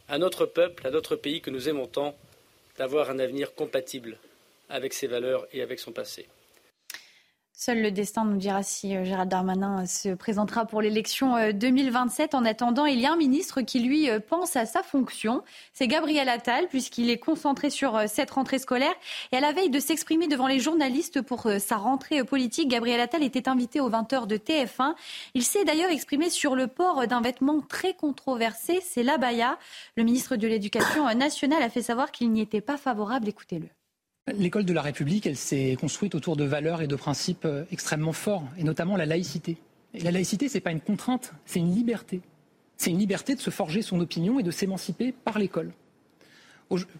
à notre peuple, à notre pays que nous aimons tant, d'avoir un avenir compatible avec ses valeurs et avec son passé. Seul le destin nous dira si euh, Gérald Darmanin euh, se présentera pour l'élection 2027. Euh, en attendant, il y a un ministre qui, lui, pense à sa fonction. C'est Gabriel Attal, puisqu'il est concentré sur cette rentrée scolaire. Et à la veille de s'exprimer devant les journalistes pour sa rentrée politique, Gabriel Attal était invité aux 20h de TF1. Il s'est d'ailleurs exprimé sur le port d'un vêtement très controversé, c'est l'abaya. Le ministre de l'Éducation nationale a fait savoir qu'il n'y était pas favorable. Écoutez-le. L'école de la République, elle s'est construite autour de valeurs et de principes euh, extrêmement forts, et notamment la laïcité. Et la laïcité, ce n'est pas une contrainte, c'est une liberté. C'est une liberté de se forger son opinion et de s'émanciper par l'école.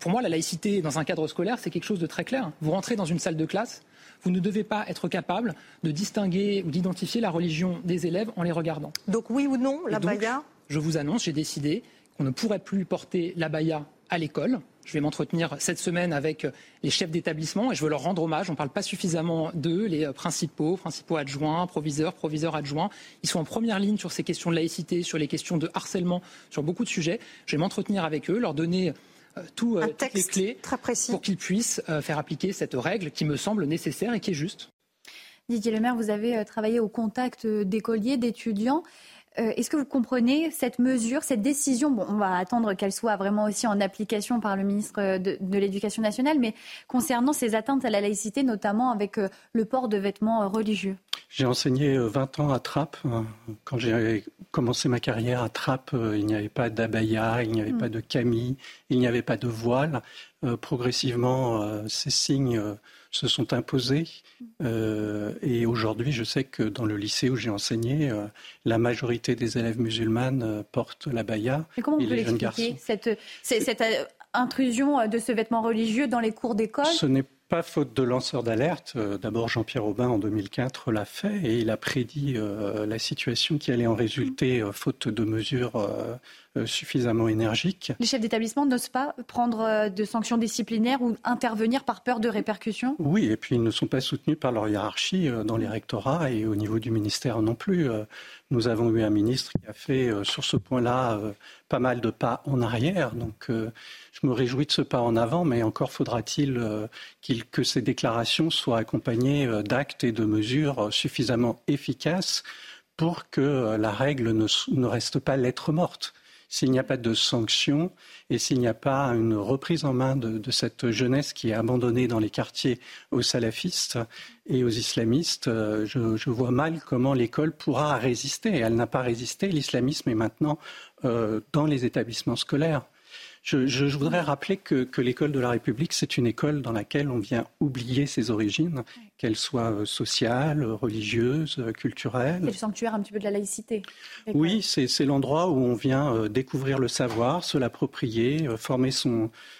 Pour moi, la laïcité dans un cadre scolaire, c'est quelque chose de très clair. Vous rentrez dans une salle de classe, vous ne devez pas être capable de distinguer ou d'identifier la religion des élèves en les regardant. Donc oui ou non, la baya? Je vous annonce, j'ai décidé qu'on ne pourrait plus porter la baya à l'école. Je vais m'entretenir cette semaine avec les chefs d'établissement et je veux leur rendre hommage. On ne parle pas suffisamment d'eux, les principaux, principaux adjoints, proviseurs, proviseurs adjoints. Ils sont en première ligne sur ces questions de laïcité, sur les questions de harcèlement, sur beaucoup de sujets. Je vais m'entretenir avec eux, leur donner euh, tout, euh, toutes les clés pour qu'ils puissent euh, faire appliquer cette règle qui me semble nécessaire et qui est juste. Didier Lemaire, vous avez travaillé au contact d'écoliers, d'étudiants. Euh, est-ce que vous comprenez cette mesure, cette décision? Bon, on va attendre qu'elle soit vraiment aussi en application par le ministre de, l'Éducation nationale, mais concernant ces atteintes à la laïcité, notamment avec euh, le port de vêtements euh, religieux. J'ai enseigné 20 ans à Trappes. Quand j'ai commencé ma carrière à Trappes, il n'y avait pas d'abaya, il n'y avait mm. pas de camille, il n'y avait pas de voile. progressivement, ces signes se sont imposés. Euh, et aujourd'hui, je sais que dans le lycée où j'ai enseigné, euh, la majorité des élèves musulmanes euh, portent la baya. Et comment on peut l'expliquer, cette, cette, intrusion de ce vêtement religieux dans les cours d'école? Ce n'est pas faute de lanceur d'alerte. D'abord, Jean-Pierre Aubin, en 2004, l'a fait et il a prédit la situation qui allait en résulter, faute de mesures euh, suffisamment énergique. Les chefs d'établissement n'osent pas prendre euh, de sanctions disciplinaires ou intervenir par peur de répercussions? Oui, et puis ils ne sont pas soutenus par leur hiérarchie euh, dans les rectorats et au niveau du ministère non plus. Nous avons eu un ministre qui a fait sur ce point-là pas mal de pas en arrière. Donc je me réjouis de ce pas en avant, mais encore faudra-t-il que ces déclarations soient accompagnées d'actes et de mesures suffisamment efficaces pour que la règle ne reste pas lettre morte s'il n'y a pas de sanctions et s'il n'y a pas une reprise en main de, cette jeunesse qui est abandonnée dans les quartiers aux salafistes et aux islamistes, euh, je, vois mal comment l'école pourra résister. Elle n'a pas résisté. L'islamisme est maintenant euh, dans les établissements scolaires. Je, voudrais rappeler que, l'école de la République, c'est une école dans laquelle on vient oublier ses origines, qu'elles soient euh, sociales, religieuses, euh, culturelles. C'est le sanctuaire un petit peu de la laïcité. Oui, c'est l'endroit où on vient euh, découvrir le savoir, se l'approprier, former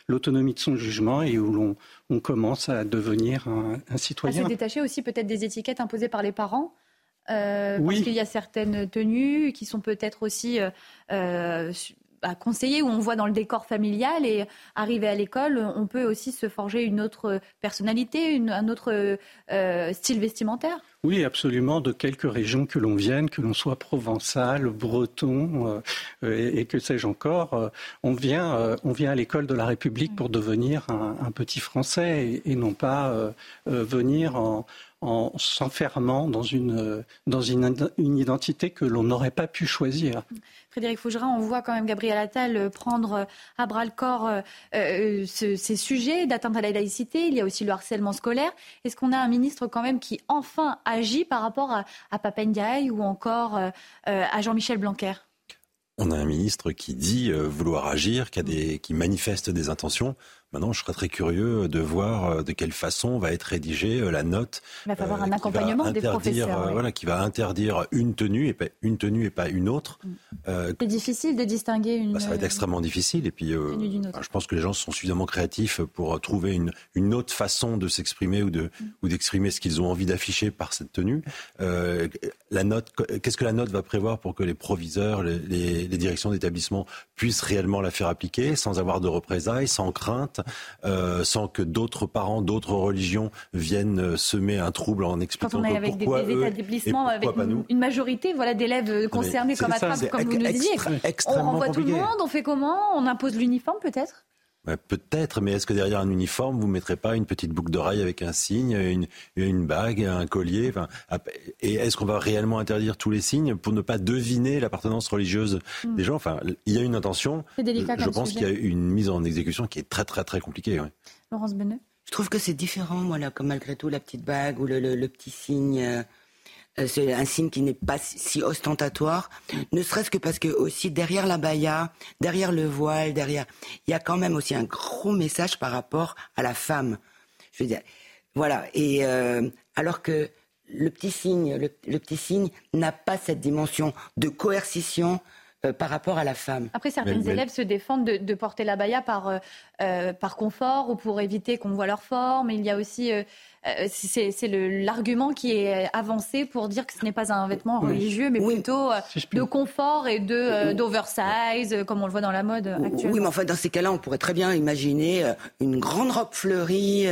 l'autonomie de son jugement et où l'on on commence à devenir un, citoyen. À se détacher aussi peut-être des étiquettes imposées par les parents oui. Parce qu'il y a certaines tenues qui sont peut-être aussi conseiller, où on voit dans le décor familial et arriver à l'école, on peut aussi se forger une autre personnalité, un autre euh, style vestimentaire. Oui, absolument, de quelques régions que l'on vienne, que l'on soit provençal, breton euh, et, que sais-je encore, euh, on, vient, on vient à l'école de la République pour devenir un, petit Français et, non pas venir en, en s'enfermant dans, une identité que l'on n'aurait pas pu choisir. Frédéric Fougerin, on voit quand même Gabriel Attal prendre à bras le corps euh, euh, ces sujets d'atteinte à la laïcité. Il y a aussi le harcèlement scolaire. Est-ce qu'on a un ministre quand même qui enfin agit par rapport à, à ou encore euh, à Jean-Michel Blanquer? On a un ministre qui dit vouloir agir, qui manifeste des intentions. Maintenant, je serais très curieux de voir euh, de quelle façon va être rédigée euh, la note. Il va falloir un euh, accompagnement des professeurs. Voilà, qui va interdire une tenue et pas une tenue et pas une autre. Mm. C'est difficile de distinguer une. Bah, ça va être extrêmement difficile. Et puis, je pense que les gens sont suffisamment créatifs pour trouver une, une autre façon de s'exprimer ou de mm. ou d'exprimer ce qu'ils ont envie d'afficher par cette tenue. la note, qu'est-ce que la note va prévoir pour que les proviseurs, les, les, les directions d'établissement puissent réellement la faire appliquer sans avoir de représailles, sans crainte euh, sans que d'autres parents, d'autres religions viennent euh, semer un trouble en expliquant Quand on est avec des, établissements avec une, majorité voilà, d'élèves concernés comme Attrape, comme vous nous disiez, on renvoie tout le monde, on fait comment? On impose l'uniforme peut-être? Peut-être, mais est-ce que derrière un uniforme, vous ne mettrez pas une petite boucle d'oreille avec un signe, une, une bague, un collier Et est-ce qu'on va réellement interdire tous les signes pour ne pas deviner l'appartenance religieuse hmm. des gens? Enfin, il y a une intention. Délicat je pense qu'il y a une mise en exécution qui est très, très, très compliquée. Laurence Benet Je trouve que c'est différent, moi, là, comme malgré tout, la petite bague ou le, le petit signe. Euh, c'est un signe qui n'est pas si ostentatoire, ne serait-ce que parce que aussi derrière la baya, derrière le voile, derrière, il y a quand même aussi un gros message par rapport à la femme. Voilà. Et euh, alors que le petit signe, le petit signe n'a pas cette dimension de coercition, euh, par rapport à la femme. Après, certains élèves se défendent de, porter la baya par, euh, euh, par confort ou pour éviter qu'on voit leur forme. Il y a aussi, c'est l'argument qui est avancé pour dire que ce n'est pas un vêtement religieux, mais plutôt de confort et de d'oversize, comme on le voit dans la mode actuelle. Oui, mais enfin, dans ces cas-là, on pourrait très bien imaginer une grande robe fleurie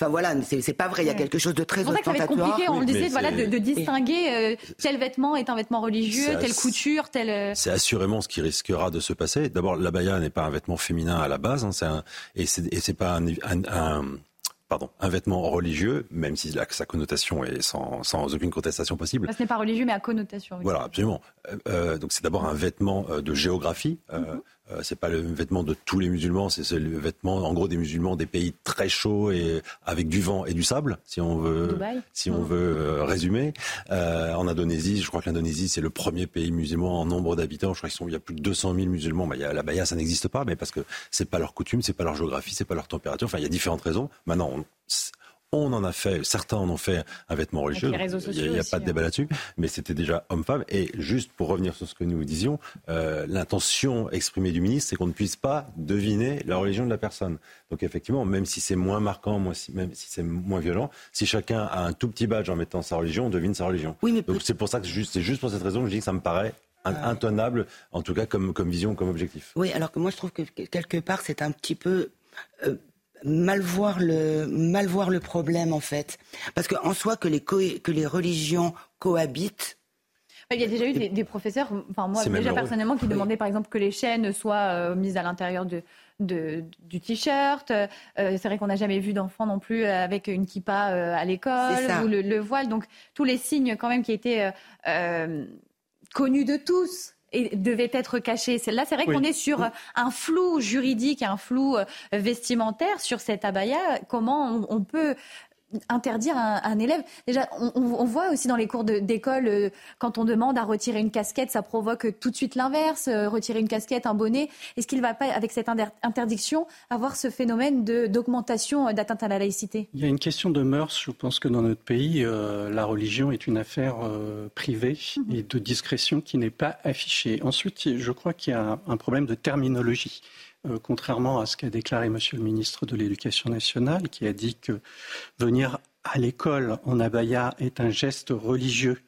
Enfin voilà, c'est pas vrai. Il y a quelque chose de très ostentatoire. C'est ça compliqué. On le disait, voilà, de, distinguer euh, tel vêtement est un vêtement religieux, telle couture, telle. Euh, c'est assurément ce qui risquera de se passer. D'abord, la baya n'est pas un vêtement féminin à la base, hein, c'est un, et c'est pas un, un, pardon, un vêtement religieux, même si sa connotation est sans, sans aucune contestation possible. ce n'est pas religieux, mais à connotation. Voilà, absolument. Euh, donc c'est d'abord un vêtement de géographie. Mhm. Euh, c'est pas le vêtement de tous les musulmans, c'est le vêtement en gros des musulmans des pays très chauds et avec du vent et du sable, si on veut, si on veut euh, résumer. Euh, en Indonésie, je crois que l'Indonésie c'est le premier pays musulman en nombre d'habitants. Je crois qu'il y a plus de 200 000 musulmans. Bah, y a, la baya, ça n'existe pas, mais parce que c'est pas leur coutume, c'est pas leur géographie, c'est pas leur température. Enfin, il y a différentes raisons. Maintenant, on, on en a fait, certains en ont fait un vêtement religieux. Il n'y a, pas de débat hein. là-dessus, mais c'était déjà homme-femme. Et juste pour revenir sur ce que nous disions, euh, l'intention exprimée du ministre, c'est qu'on ne puisse pas deviner la religion de la personne. Donc effectivement, même si c'est moins marquant, même si c'est moins violent, si chacun a un tout petit badge en mettant sa religion, on devine sa religion. Donc c'est pour ça que c'est juste pour cette raison que je dis que ça me paraît intenable, en tout cas comme, comme vision, comme objectif. Oui, alors que moi je trouve que quelque part c'est un petit peu euh, mal voir le mal voir le problème en fait parce qu'en soi que les que les religions cohabitent il y a déjà eu des, professeurs, enfin moi déjà personnellement, qui demandaient par exemple que les chaînes soient euh, mises à l'intérieur de, du t-shirt. Euh, c'est vrai qu'on n'a jamais vu d'enfants non plus avec une kippa euh, à l'école ou le, le, voile. Donc tous les signes quand même qui étaient connus de tous et devait être caché. Là, c'est vrai qu'on est sur un flou juridique, un flou euh, vestimentaire sur cette abaya. Comment on peut interdire un, un, élève. Déjà, on, on, voit aussi dans les cours d'école, euh, quand on demande à retirer une casquette, ça provoque tout de suite l'inverse. Euh, retirer une casquette, un bonnet. Est-ce qu'il ne va pas, avec cette interdiction, avoir ce phénomène d'augmentation euh, d'atteinte à la laïcité? Il y a une question de mœurs. Je pense que dans notre pays, la religion est une affaire privée mhm. et de discrétion qui n'est pas affichée. Ensuite, je crois qu'il y a un problème de terminologie. Euh, contrairement à ce qu'a déclaré Monsieur le ministre de l'Éducation nationale, qui a dit que venir à l'école en abaya est un geste religieux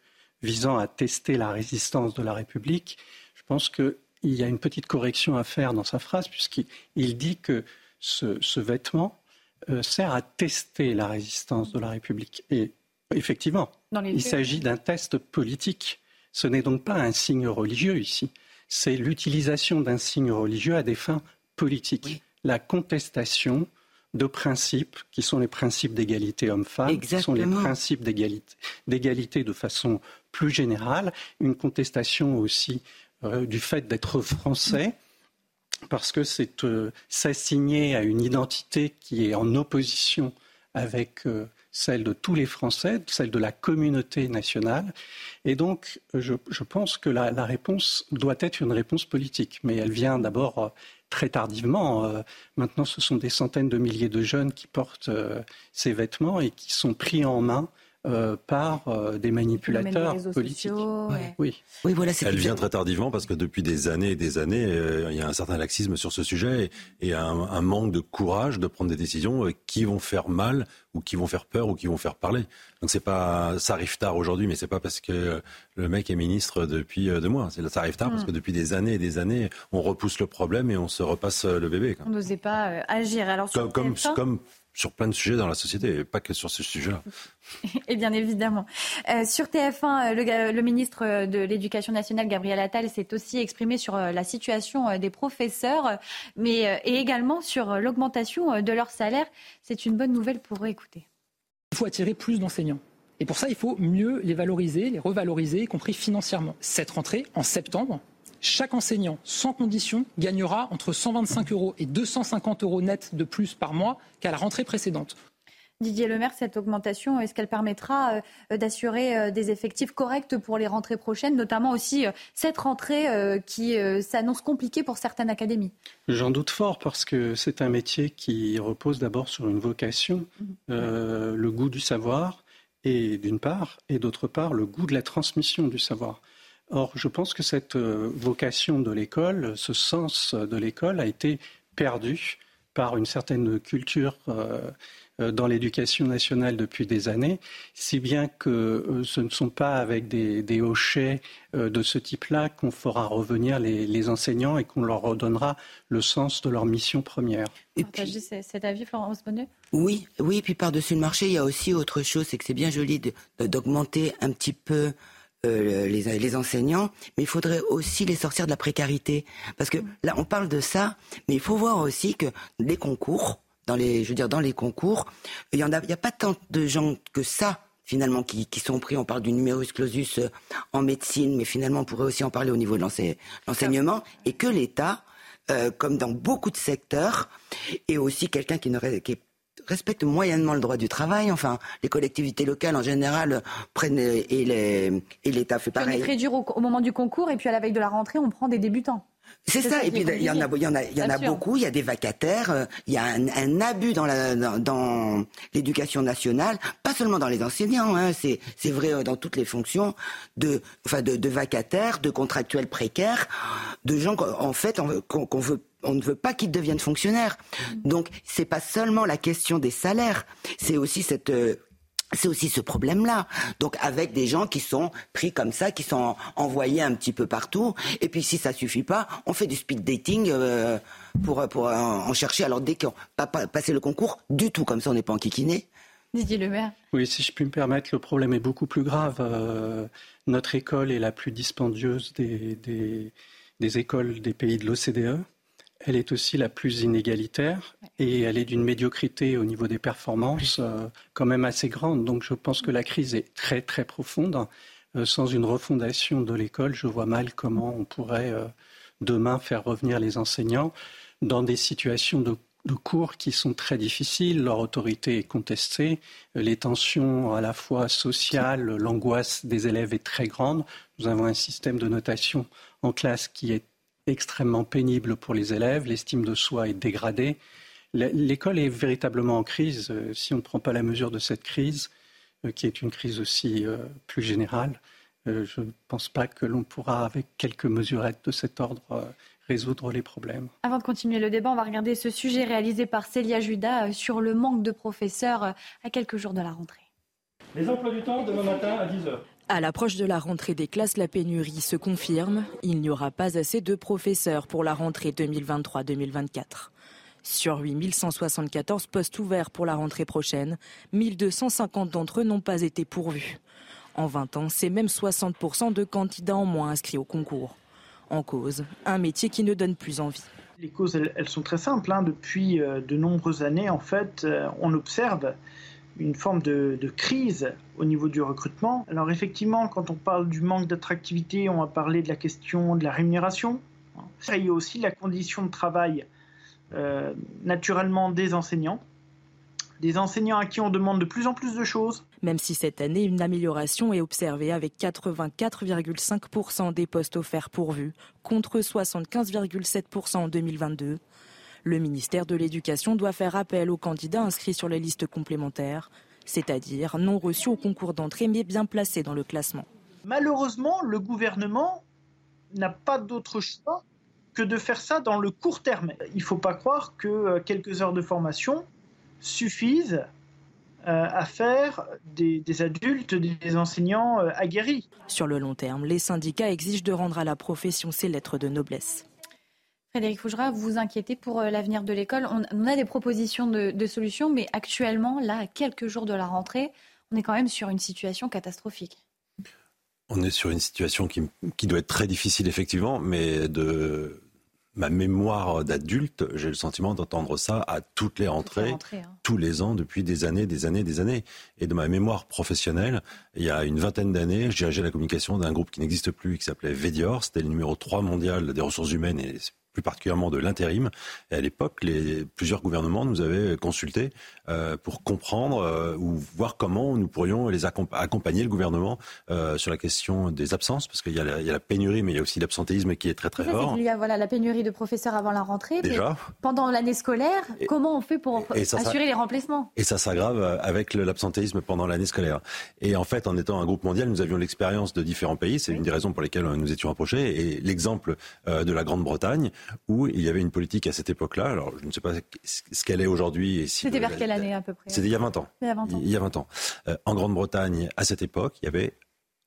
visant à tester la résistance de la République. Je pense qu'il y a une petite correction à faire dans sa phrase, puisqu'il dit que ce, vêtement euh, sert à tester la résistance de la République. Et effectivement, il s'agit d'un test politique. Ce n'est donc pas un signe religieux ici. C'est l'utilisation d'un signe religieux à des fins politique. La contestation de principes qui sont les principes d'égalité homme-femme, qui sont les principes d'égalité de façon plus générale, une contestation aussi euh, du fait d'être français, parce que c'est euh, s'assigner à une identité qui est en opposition avec euh, celle de tous les Français, celle de la communauté nationale. Et donc, je, pense que la, la, réponse doit être une réponse politique, mais elle vient d'abord très tardivement. Euh, maintenant, ce sont des centaines de milliers de jeunes qui portent euh, ces vêtements et qui sont pris en main euh, par des manipulateurs politiques. Oui. oui, voilà. Elle vient très tardivement parce que depuis des années et des années, il y a un certain laxisme sur ce sujet et, un, un, manque de courage de prendre des décisions qui vont faire mal ou qui vont faire peur ou qui vont faire parler. Donc c'est pas, ça arrive tard aujourd'hui, mais c'est pas parce que le mec est ministre depuis euh, deux mois. Ça arrive tard parce hmm. que depuis des années et des années, on repousse le problème et on se repasse euh, le bébé. On n'osait pas euh, agir. Alors comme, comme, comme sur plein de sujets dans la société, pas que sur ce sujet-là. et bien évidemment. sur TF1, le, le ministre de l'Éducation nationale, Gabriel Attal, s'est aussi exprimé sur la situation des professeurs, mais et également sur l'augmentation de leur salaire. C'est une bonne nouvelle pour écouter. Il faut attirer plus d'enseignants. Et pour ça, il faut mieux les valoriser, les revaloriser, y compris financièrement. Cette rentrée, en septembre, chaque enseignant, sans condition, gagnera entre 125 euros et 250 euros net de plus par mois qu'à la rentrée précédente. Didier Lemaire, cette augmentation, est-ce qu'elle permettra euh, d'assurer euh, des effectifs corrects pour les rentrées prochaines, notamment aussi euh, cette rentrée qui s'annonce compliquée pour certaines académies? J'en doute fort parce que c'est un métier qui repose d'abord sur une vocation, mmh. le goût du savoir, et d'une part, et d'autre part, le goût de la transmission du savoir. Or, je pense que cette vocation de l'école, ce sens de l'école a été perdu par une certaine culture euh, dans l'éducation nationale depuis des années, si bien que euh, ce ne sont pas avec des, hochets euh, de ce type-là qu'on fera revenir les, enseignants et qu'on leur redonnera le sens de leur mission première. Et puis, cet avis, Florence Bonnet? Oui, oui, puis par-dessus le marché, il y a aussi autre chose, c'est que c'est bien joli d'augmenter un petit peu les, les, enseignants, mais il faudrait aussi les sortir de la précarité. Parce que là, on parle de ça, mais il faut voir aussi que les concours, dans les, je veux dire, dans les concours, il y en a, il y a pas tant de gens que ça finalement qui, qui sont pris. On parle du numerus clausus euh, en médecine, mais finalement on pourrait aussi en parler au niveau de l'enseignement et que l'État, euh, comme dans beaucoup de secteurs, est aussi quelqu'un qui ne qui respecte moyennement le droit du travail. Enfin, les collectivités locales en général prennent et l'État fait pareil. On est très dur au, moment du concours et puis à la veille de la rentrée, on prend des débutants. C'est ça, et puis il y en a, il y en a, il y en a beaucoup. Il y a des vacataires, euh, il y a un, abus dans l'éducation nationale, pas seulement dans les enseignants. Hein, c'est c'est vrai euh, dans toutes les fonctions de enfin de, de vacataires, de contractuels précaires, de gens qu'en fait qu'on veut on ne veut pas qu'ils deviennent fonctionnaires. Donc c'est pas seulement la question des salaires, c'est aussi cette euh, c'est aussi ce problème-là. Donc avec des gens qui sont pris comme ça, qui sont envoyés un petit peu partout. Et puis si ça suffit pas, on fait du speed dating euh, pour pour en chercher. Alors dès qu'on pas passé le concours, du tout comme ça, on n'est pas en kikiné. Didier Le Maire. Oui, si je puis me permettre, le problème est beaucoup plus grave. Euh, notre école est la plus dispendieuse des, des, des écoles des pays de l'OCDE elle est aussi la plus inégalitaire et elle est d'une médiocrité au niveau des performances euh, quand même assez grande. Donc je pense que la crise est très très profonde. Euh, sans une refondation de l'école, je vois mal comment on pourrait euh, demain faire revenir les enseignants dans des situations de, de, cours qui sont très difficiles. Leur autorité est contestée, les tensions à la fois sociales, l'angoisse des élèves est très grande. Nous avons un système de notation en classe qui est extrêmement pénible pour les élèves, l'estime de soi est dégradée. L'école est véritablement en crise. Euh, si on ne prend pas la mesure de cette crise, euh, qui est une crise aussi euh, plus générale, je ne pense pas que l'on pourra, avec quelques mesurettes de cet ordre, résoudre les problèmes. Avant de continuer le débat, on va regarder ce sujet réalisé par Célia Judas sur le manque de professeurs à quelques jours de la rentrée. Les emplois du temps demain matin à 10h. À l'approche de la rentrée des classes, la pénurie se confirme. Il n'y aura pas assez de professeurs pour la rentrée 2023-2024. Sur 8174 postes ouverts pour la rentrée prochaine, 1250 d'entre eux n'ont pas été pourvus. En 20 ans, c'est même 60% de candidats en moins inscrits au concours. En cause, un métier qui ne donne plus envie. Les causes, elles, sont très simples. Hein. Depuis euh, de nombreuses années, en fait, euh, on observe une forme de, crise au niveau du recrutement. Alors effectivement, quand on parle du manque d'attractivité, on va parler de la question de la rémunération. Il y a aussi la condition de travail euh, naturellement des enseignants. Des enseignants à qui on demande de plus en plus de choses. Même si cette année, une amélioration est observée avec 84,5% des postes offerts pourvus, contre 75,7% en 2022. Le ministère de l'Éducation doit faire appel aux candidats inscrits sur les listes complémentaires, c'est-à-dire non reçus au concours d'entrée mais bien placés dans le classement. Malheureusement, le gouvernement n'a pas d'autre choix que de faire ça dans le court terme. Il ne faut pas croire que euh, quelques heures de formation suffisent euh, à faire des, adultes, des enseignants euh, aguerris. Sur le long terme, les syndicats exigent de rendre à la profession ses lettres de noblesse. Frédéric Fougera, vous vous inquiétez pour euh, l'avenir de l'école. On, a des propositions de, solutions, mais actuellement, là, à quelques jours de la rentrée, on est quand même sur une situation catastrophique. On est sur une situation qui, doit être très difficile, effectivement, mais de ma mémoire d'adulte, j'ai le sentiment d'entendre ça à toutes les rentrées, hein. tous les ans, depuis des années, des années, des années. Et de ma mémoire professionnelle, il y a une vingtaine d'années, je dirigeais la communication d'un groupe qui n'existe plus, qui s'appelait Vedior. C'était le numéro 3 mondial des ressources humaines et plus particulièrement de l'intérim. Et à l'époque, les, plusieurs gouvernements nous avaient consultés euh, pour comprendre euh, ou voir comment nous pourrions les accompagner, le gouvernement, euh, sur la question des absences, parce qu'il y, y, a la pénurie, mais il y a aussi l'absentéisme qui est très très fort. Il y a voilà, la pénurie de professeurs avant la rentrée. Déjà. Pendant l'année scolaire, comment on fait pour assurer les remplacements? Et ça s'aggrave avec l'absentéisme pendant l'année scolaire. Et en fait, en étant un groupe mondial, nous avions l'expérience de différents pays. C'est une des raisons pour lesquelles nous étions approchés. Et l'exemple de la Grande-Bretagne, où il y avait une politique à cette époque-là. Alors, je ne sais pas ce qu'elle est aujourd'hui. Si C'était vers quelle année à peu près? C'était il y a 20 ans. Il y a 20 ans. Il y a 20 ans. Euh, en Grande-Bretagne, à cette époque, il y avait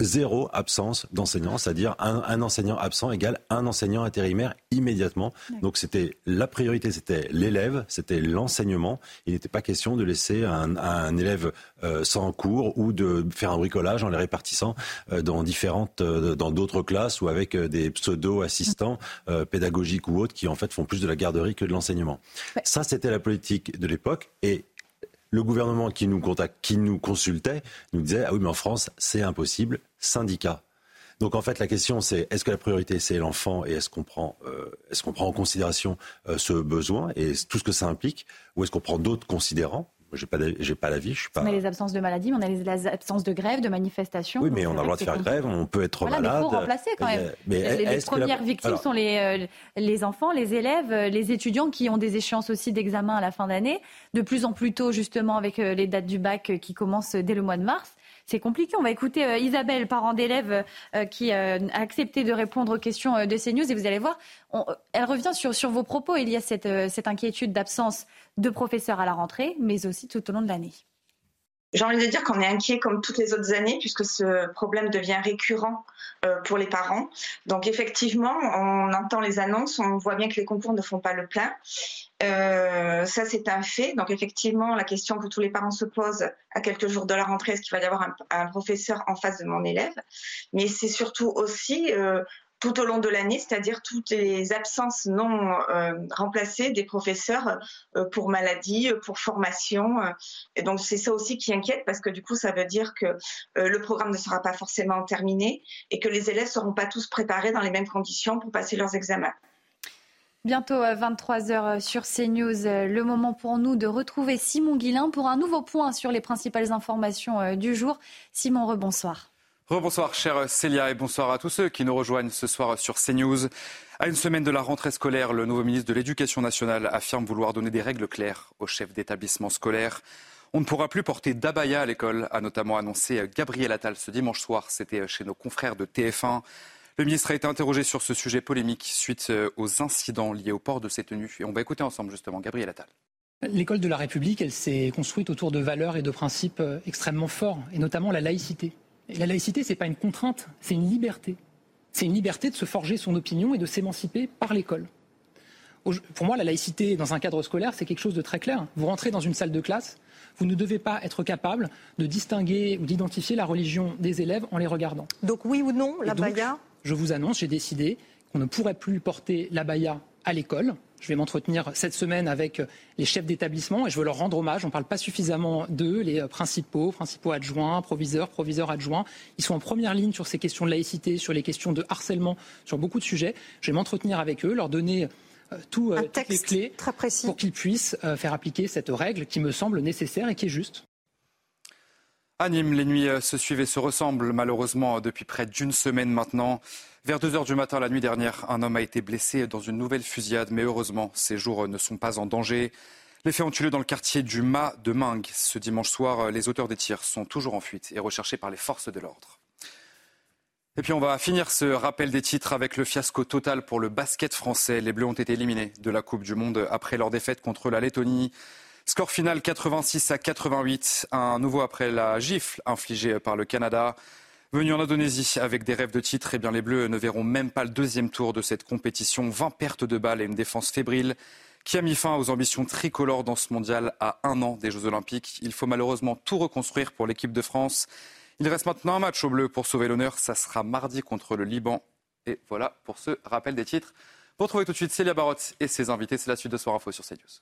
zéro absence d'enseignant, c'est-à-dire un, enseignant absent égale un enseignant intérimaire immédiatement. Donc c'était la priorité, c'était l'élève, c'était l'enseignement. Il n'était pas question de laisser un, élève euh, sans cours ou de faire un bricolage en les répartissant euh, dans différentes, euh, dans d'autres classes ou avec des pseudo assistants pédagogiques ou autres qui en fait font plus de la garderie que de l'enseignement. Ça c'était la politique de l'époque et le gouvernement qui nous, consultait nous disait Ah oui, mais en France, c'est impossible, syndicat. Donc en fait, la question c'est est-ce que la priorité c'est l'enfant et est-ce qu'on prend, euh, en considération euh, ce besoin et tout ce que ça implique, ou est-ce qu'on prend d'autres considérants j'ai pas, j'ai pas l'avis. Je suis pas. On a les absences de maladie, mais on a les absences de grève, de manifestations. Oui, mais on a le droit de faire grève, on peut être malade. Mais il faut remplacer quand même. Mais les, premières victimes sont les, euh, les enfants, les élèves, euh, les étudiants qui ont des échéances aussi d'examen à la fin d'année, de plus en plus tôt justement avec euh, les dates du bac qui commencent dès le mois de mars c'est compliqué. On va écouter euh, Isabelle, parent d'élève, euh, qui euh, a accepté de répondre aux questions de CNews. Et vous allez voir, elle revient sur, vos propos. Il y a cette inquiétude d'absence de professeurs à la rentrée, mais aussi tout au long de l'année. J'ai envie de dire qu'on est inquiet comme toutes les autres années puisque ce problème devient récurrent pour les parents. Donc effectivement, on entend les annonces, on voit bien que les concours ne font pas le plein. Euh, ça, c'est un fait. Donc, effectivement, la question que tous les parents se posent à quelques jours de la rentrée, est-ce qu'il va y avoir un, professeur en face de mon élève? Mais c'est surtout aussi euh, tout au long de l'année, c'est-à-dire toutes les absences non euh, remplacées des professeurs pour maladie, pour formation. Et donc, c'est ça aussi qui inquiète parce que du coup, ça veut dire que le programme ne sera pas forcément terminé et que les élèves ne seront pas tous préparés dans les mêmes conditions pour passer leurs examens. Bientôt 23h euh, euh, sur CNews, euh, le moment pour nous de retrouver Simon Guillain pour un nouveau point sur les principales informations du jour. Simon, rebonsoir. Rebonsoir chère Célia et bonsoir à tous ceux qui nous rejoignent ce soir sur CNews. À une semaine de la rentrée scolaire, le nouveau ministre de l'Éducation nationale affirme vouloir donner des règles claires aux chefs d'établissement scolaire. On ne pourra plus porter d'abaya à l'école, a notamment annoncé Gabriel Attal ce dimanche soir. C'était chez nos confrères de TF1. Le ministre a été interrogé sur ce sujet polémique suite euh, aux incidents liés au port de ces tenues. Et on va écouter ensemble justement Gabriel Attal. L'école de la République, elle s'est construite autour de valeurs et de principes euh, extrêmement forts, et notamment la laïcité. La laïcité, ce n'est pas une contrainte, c'est une liberté. C'est une liberté de se forger son opinion et de s'émanciper par l'école. Pour moi, la laïcité dans un cadre scolaire, c'est quelque chose de très clair. Vous rentrez dans une salle de classe, vous ne devez pas être capable de distinguer ou d'identifier la religion des élèves en les regardant. Donc oui ou non, la baya? je vous annonce, j'ai décidé qu'on ne pourrait plus porter l'abaya à l'école. Je vais m'entretenir cette semaine avec les chefs d'établissement et je veux leur rendre hommage. On ne parle pas suffisamment d'eux, les principaux, principaux adjoints, proviseurs, proviseurs adjoints. Ils sont en première ligne sur ces questions de laïcité, sur les questions de harcèlement, sur beaucoup de sujets. Je vais m'entretenir avec eux, leur donner euh, tout, euh, toutes les clés très précis. pour qu'ils puissent euh, faire appliquer cette règle qui me semble nécessaire et qui est juste. À Nîmes, les nuits se suivent et se ressemblent malheureusement depuis près d'une semaine maintenant. Vers 2 heures du matin la nuit dernière, un homme a été blessé dans une nouvelle fusillade, mais heureusement, ses jours ne sont pas en danger. Les faits ont eu lieu dans le quartier du Mât de Mingue. Ce dimanche soir, les auteurs des tirs sont toujours en fuite et recherchés par les forces de l'ordre. Et puis on va finir ce rappel des titres avec le fiasco total pour le basket français. Les Bleus ont été éliminés de la Coupe du Monde après leur défaite contre la Lettonie. Score final 86 à 88, un nouveau après la gifle infligée par le Canada. Venu en Indonésie avec des rêves de titre, eh bien les Bleus ne verront même pas le deuxième tour de cette compétition. 20 pertes de balles et une défense fébrile qui a mis fin aux ambitions tricolores dans ce mondial à un an des Jeux Olympiques. Il faut malheureusement tout reconstruire pour l'équipe de France. Il reste maintenant un match au bleu pour sauver l'honneur. Ça sera mardi contre le Liban. Et voilà pour ce rappel des titres. Vous retrouvez tout de suite Célia Barotte et ses invités. C'est la suite de Soir Info sur CNews.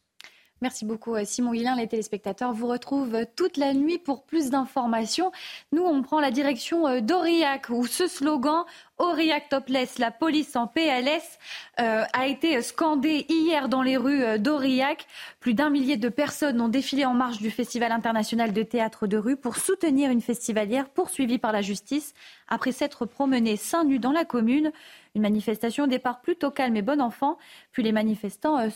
Merci beaucoup euh, Simon Guillain. Les téléspectateurs vous retrouvent toute la nuit pour plus d'informations. Nous, on prend la direction euh, d'Aurillac où ce slogan Aurillac Topless, la police en PLS, euh, a été scandé hier dans les rues d'Aurillac. Plus d'un millier de personnes ont défilé en marge du Festival international de théâtre de rue pour soutenir une festivalière poursuivie par la justice après s'être promenée seins nus dans la commune. Une manifestation au départ plutôt calme et bon enfant. Puis les manifestants euh,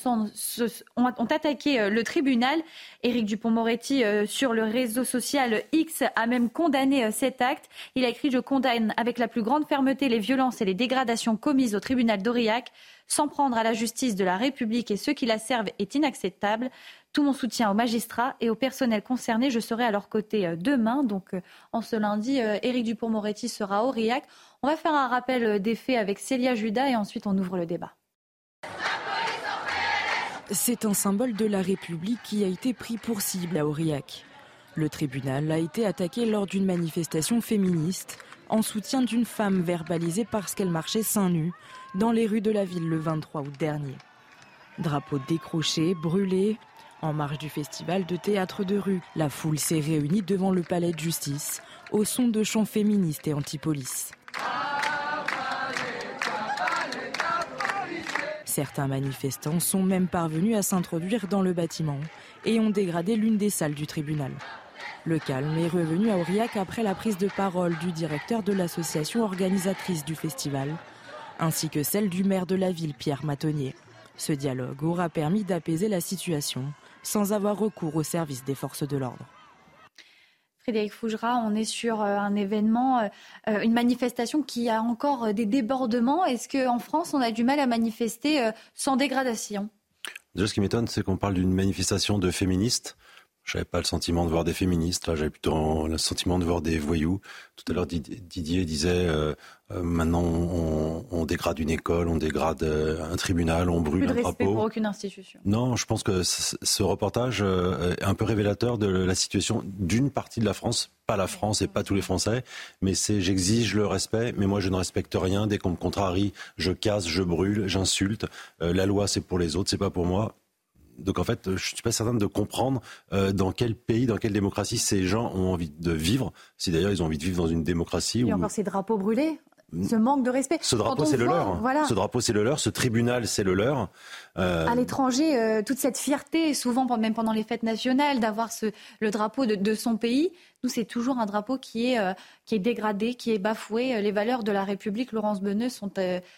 ont, attaqué euh, le tribunal. Éric Dupont-Moretti, euh, sur le réseau social X, a même condamné cet acte. Il a écrit Je condamne avec la plus grande fermeté les violences et les dégradations commises au tribunal d'Aurillac. S'en prendre à la justice de la République et ceux qui la servent est inacceptable. Tout mon soutien aux magistrats et au personnel concerné. Je serai à leur côté demain. Donc, en ce lundi, Éric Dupont-Moretti sera à Aurillac. On va faire un rappel des faits avec Célia Judas et ensuite on ouvre le débat. C'est un symbole de la République qui a été pris pour cible à Aurillac. Le tribunal a été attaqué lors d'une manifestation féministe en soutien d'une femme verbalisée parce qu'elle marchait seins nus dans les rues de la ville le 23 août dernier. Drapeau décroché, brûlé, en marge du festival de théâtre de rue, la foule s'est réunie devant le palais de justice au son de chants féministes et anti-police. Certains manifestants sont même parvenus à s'introduire dans le bâtiment et ont dégradé l'une des salles du tribunal. Le calme est revenu à Aurillac après la prise de parole du directeur de l'association organisatrice du festival, ainsi que celle du maire de la ville, Pierre Matonnier. Ce dialogue aura permis d'apaiser la situation sans avoir recours au service des forces de l'ordre. Frédéric Fougera, on est sur euh, un événement, euh, euh, une manifestation qui a encore des débordements. Est-ce qu'en France, on a du mal à manifester sans dégradation? Déjà, ce qui m'étonne, c'est qu'on parle d'une manifestation de féministes j'avais pas le sentiment de voir des féministes, là j'avais plutôt le sentiment de voir des voyous. Tout à l'heure Didier disait euh, euh, maintenant on, dégrade une école, on dégrade euh, un tribunal, on brûle Plus de un drapeau. pour aucune institution. Non, je pense que ce reportage est un peu révélateur de la situation d'une partie de la France, pas la France et pas tous les Français, mais c'est j'exige le respect, mais moi je ne respecte rien. Dès qu'on me contrarie, je casse, je brûle, j'insulte. la loi c'est pour les autres, c'est pas pour moi donc en fait, je ne suis pas certain de comprendre euh, dans quel pays, dans quelle démocratie ces gens ont envie de vivre. Si d'ailleurs ils ont envie de vivre dans une démocratie. Il y a encore ces drapeaux brûlés. Ce manque de respect. Ce drapeau, c'est le leur. Ce drapeau, c'est le leur. Ce tribunal, c'est le leur. Euh, à l'étranger, euh, toute cette fierté, souvent même pendant les fêtes nationales, d'avoir le drapeau de, son pays. Nous, c'est toujours un drapeau qui est, qui est dégradé, qui est bafoué. Les valeurs de la République, Laurence Beneux, sont,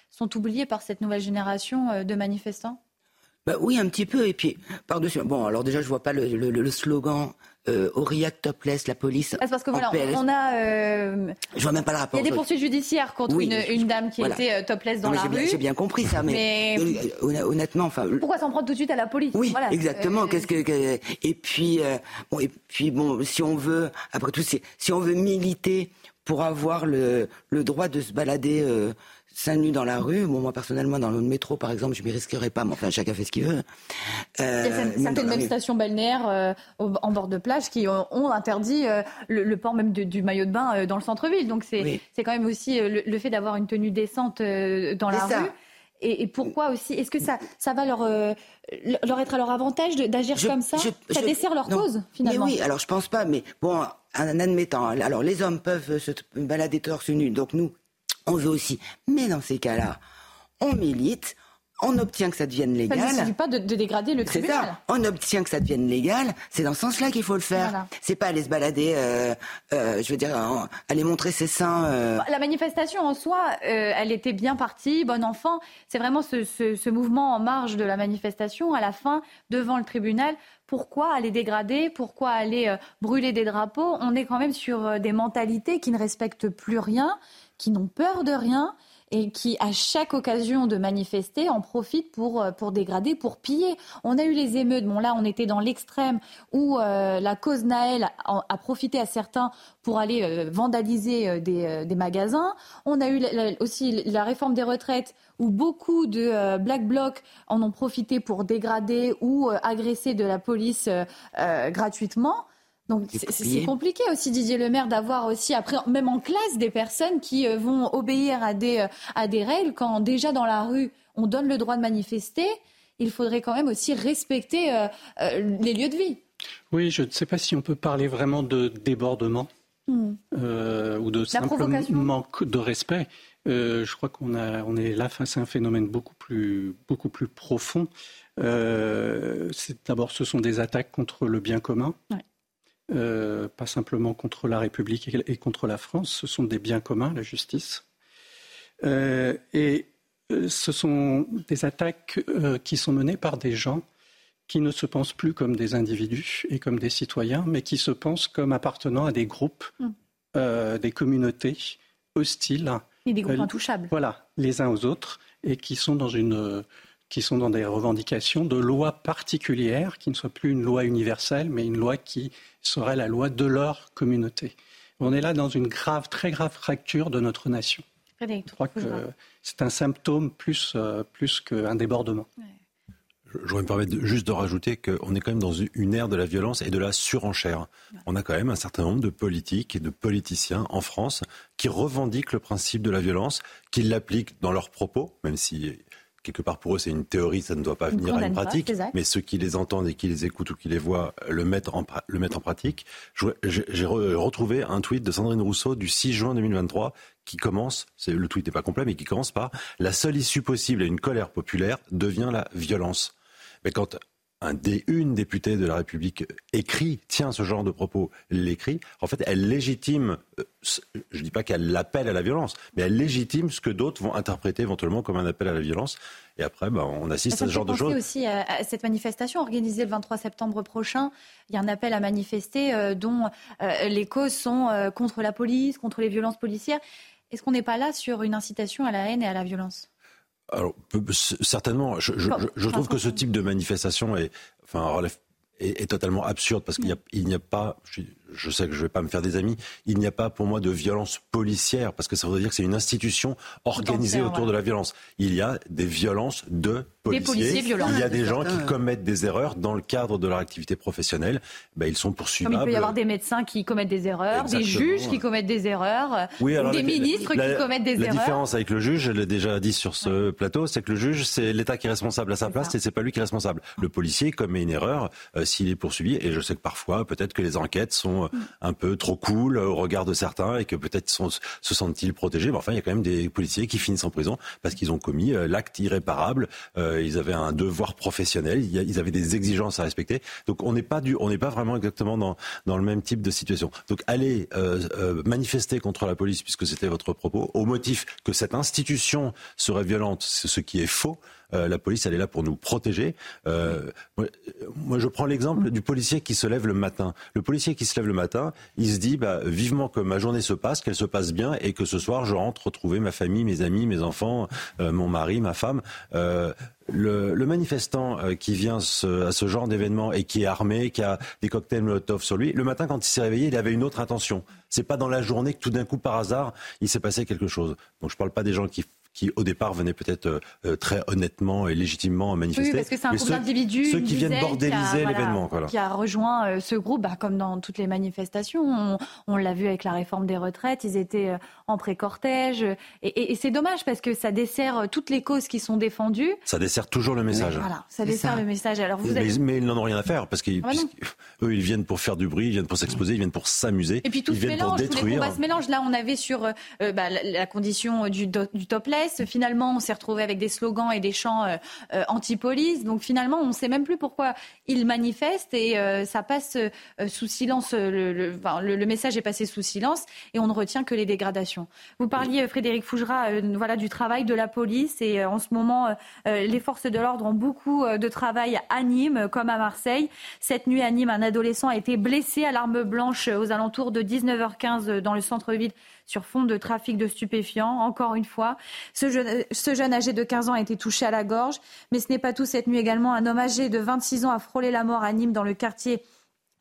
sont oubliées par cette nouvelle génération de manifestants. Bah oui, un petit peu. Et puis, par-dessus. Bon, alors déjà, je vois pas le, le, slogan euh, Aurillac topless, la police. Ah, parce que voilà, on a. Euh, je vois même pas le rapport. Il y a des poursuites judiciaires contre une, une, dame qui était euh, topless dans la rue. J'ai bien compris ça, mais, euh, honnêtement, enfin. Pourquoi s'en prendre tout de suite à la police? Oui, exactement. Qu'est-ce que, et puis bon, et puis bon, si on veut, après tout, si on veut militer pour avoir le, le droit de se balader seins nus dans la rue. Bon, moi, personnellement, dans le métro, par exemple, je m'y risquerais pas, mais enfin, chacun fait ce qu'il veut. Euh, Il y a certaines même stations balnéaires euh, en bord de plage qui ont, interdit euh, le, port même du maillot de bain dans le centre-ville. Donc, c'est quand même aussi le, fait d'avoir une tenue décente dans la rue. et, pourquoi aussi Est-ce que ça, ça va leur, euh, leur être à leur avantage d'agir comme ça Ça dessert leur cause, finalement. Mais oui, alors je pense pas, mais bon, en admettant, alors les hommes peuvent se balader torse nu, donc nous, on veut aussi. Mais dans ces cas-là, on milite, on obtient que ça devienne légal. Ça ne suffit pas de, dégrader le tribunal. Ça. On obtient que ça devienne légal. C'est dans ce sens-là qu'il faut le faire. C'est pas aller se balader, euh, euh, je veux dire, aller montrer ses seins. Euh. La manifestation en soi, elle était bien partie, bon enfant. C'est vraiment ce, ce, mouvement en marge de la manifestation, à la fin, devant le tribunal. Pourquoi aller dégrader? Pourquoi aller brûler des drapeaux? On est quand même sur des mentalités qui ne respectent plus rien, qui n'ont peur de rien et qui, à chaque occasion de manifester, en profitent pour, euh, pour dégrader, pour piller. On a eu les émeutes. Bon, là, on était dans l'extrême où euh, la cause Naël a, profité à certains pour aller euh, vandaliser des, des, magasins. On a eu aussi la réforme des retraites où beaucoup de Black Blocs en ont profité pour dégrader ou agresser de la police gratuitement. Donc c'est compliqué aussi Didier Lemaire d'avoir aussi après même en classe des personnes qui euh, vont obéir à des euh, à des règles quand déjà dans la rue on donne le droit de manifester, il faudrait quand même aussi respecter euh, les lieux de vie. Oui, je ne sais pas si on peut parler vraiment de débordement hmm. ou de simple manque de respect. je crois qu'on a on est là face à un phénomène beaucoup plus beaucoup plus profond. D'abord, ce sont des attaques contre le bien commun. Euh, pas simplement contre la République et contre la France, ce sont des biens communs, la justice. Euh, et euh, ce sont des attaques qui sont menées par des gens qui ne se pensent plus comme des individus et comme des citoyens, mais qui se pensent comme appartenant à des groupes, mm. des communautés hostiles. Et des groupes intouchables. Voilà, les uns aux autres, et qui sont dans une qui sont dans des revendications de lois particulières, qui ne soient plus une loi universelle, mais une loi qui serait la loi de leur communauté. On est là dans une grave, très grave fracture de notre nation. Je crois que c'est un symptôme plus, euh, plus qu'un débordement. Je voudrais me permettre juste de rajouter qu'on est quand même dans une ère de la violence et de la surenchère. On a quand même un certain nombre de politiques et de politiciens en France qui revendiquent le principe de la violence, qui l'appliquent dans leurs propos, même si quelque part pour eux c'est une théorie, ça ne doit pas venir à une pratique, mais ceux qui les entendent et qui les écoutent ou qui les voient le en, le mettent en pratique. J'ai retrouvé un tweet de Sandrine Rousseau du 6 juin 2023 qui commence, le tweet n'est pas complet, mais qui commence par La seule issue possible à une colère populaire devient la violence. Mais quand un des, une députée de la République écrit, tient ce genre de propos, l'écrit, en fait, elle légitime, euh, je ne dis pas qu'elle l'appelle à la violence, mais elle légitime ce que d'autres vont interpréter éventuellement comme un appel à la violence. Et après, ben, on assiste à ce genre de choses. aussi à, cette manifestation organisée le 23 septembre prochain. Il y a un appel à manifester euh, dont euh, les causes sont contre la police, contre les violences policières. Est-ce qu'on n'est pas là sur une incitation à la haine et à la violence? Alors, certainement, je, je, je, trouve que ce type de manifestation est, enfin, relève est, est, totalement absurde parce qu'il n'y a, a, pas, je, je, sais que je ne vais pas me faire des amis, il n'y a pas pour moi de violence policière parce que ça voudrait dire que c'est une institution organisée autour de la violence. Il y a des violences de policiers. il y a des gens qui commettent des erreurs dans le cadre de leur activité professionnelle. Ben, ils sont poursuivis. il peut y avoir des médecins qui commettent des erreurs, des juges qui commettent des erreurs, des ministres qui commettent des erreurs. La différence avec le juge, je l'ai déjà dit sur ce plateau, c'est que le juge, c'est l'État qui est responsable à sa place et c'est pas lui qui est responsable. Le policier commet une erreur euh, s'il est poursuivi et je sais que parfois, peut-être que les enquêtes sont mm. un peu trop cool au regard de certains et que peut-être se sentent-ils protégés. Mais enfin, il y a quand même des policiers qui finissent en prison parce qu'ils ont commis euh, l'acte irréparable. Euh, ils avaient un devoir professionnel, ils avaient des exigences à respecter. Donc on n'est pas du, on n'est pas vraiment exactement dans dans le même type de situation. Donc allez euh, manifester contre la police puisque c'était votre propos au motif que cette institution serait violente, ce qui est faux. Euh, la police, elle est là pour nous protéger. Euh, moi, je prends l'exemple du policier qui se lève le matin. Le policier qui se lève le matin, il se dit bah, vivement que ma journée se passe, qu'elle se passe bien et que ce soir, je rentre retrouver ma famille, mes amis, mes enfants, euh, mon mari, ma femme. Le, le, manifestant qui vient à ce genre d'événement et qui est armé, qui a des cocktails Molotov sur lui, le matin quand il s'est réveillé, il avait une autre intention. C'est pas dans la journée que tout d'un coup, par hasard, il s'est passé quelque chose. Donc je parle pas des gens qui qui au départ venaient peut-être euh, très honnêtement et légitimement manifester. Oui, parce que c'est un groupe d'individus. Ceux qui viennent bordéliser l'événement. Qui a rejoint euh, ce groupe, bah, comme dans toutes les manifestations. On, l'a vu avec la réforme des retraites, ils étaient euh, en pré-cortège. Et, c'est dommage parce que ça dessert toutes les causes qui sont défendues. Ça dessert toujours le message. voilà, ça dessert le message. Alors vous mais, ils n'en ont rien à faire parce qu'eux, ah ils viennent pour faire du bruit, ils viennent pour s'exposer, ils viennent pour s'amuser. Et puis tout ils se mélange, tous les combats se mélangent. Là, on avait sur bah, la, condition du, du topless. Finalement, on s'est retrouvé avec des slogans et des chants euh, euh, anti-police. Donc finalement, on ne sait même plus pourquoi ils manifestent et euh, ça passe sous silence. Le, message est passé sous silence et on ne retient que les dégradations. Vous parliez, Frédéric Fougera, voilà, du travail de la police et en ce moment, les forces de l'ordre ont beaucoup de travail à Nîmes comme à Marseille. Cette nuit à Nîmes, un adolescent a été blessé à l'arme blanche aux alentours de 19h15 dans le centre-ville sur fond de trafic de stupéfiants. Encore une fois, ce jeune, âgé de 15 ans a été touché à la gorge. Mais ce n'est pas tout. Cette nuit également, un homme âgé de 26 ans a frôlé la mort à Nîmes dans le quartier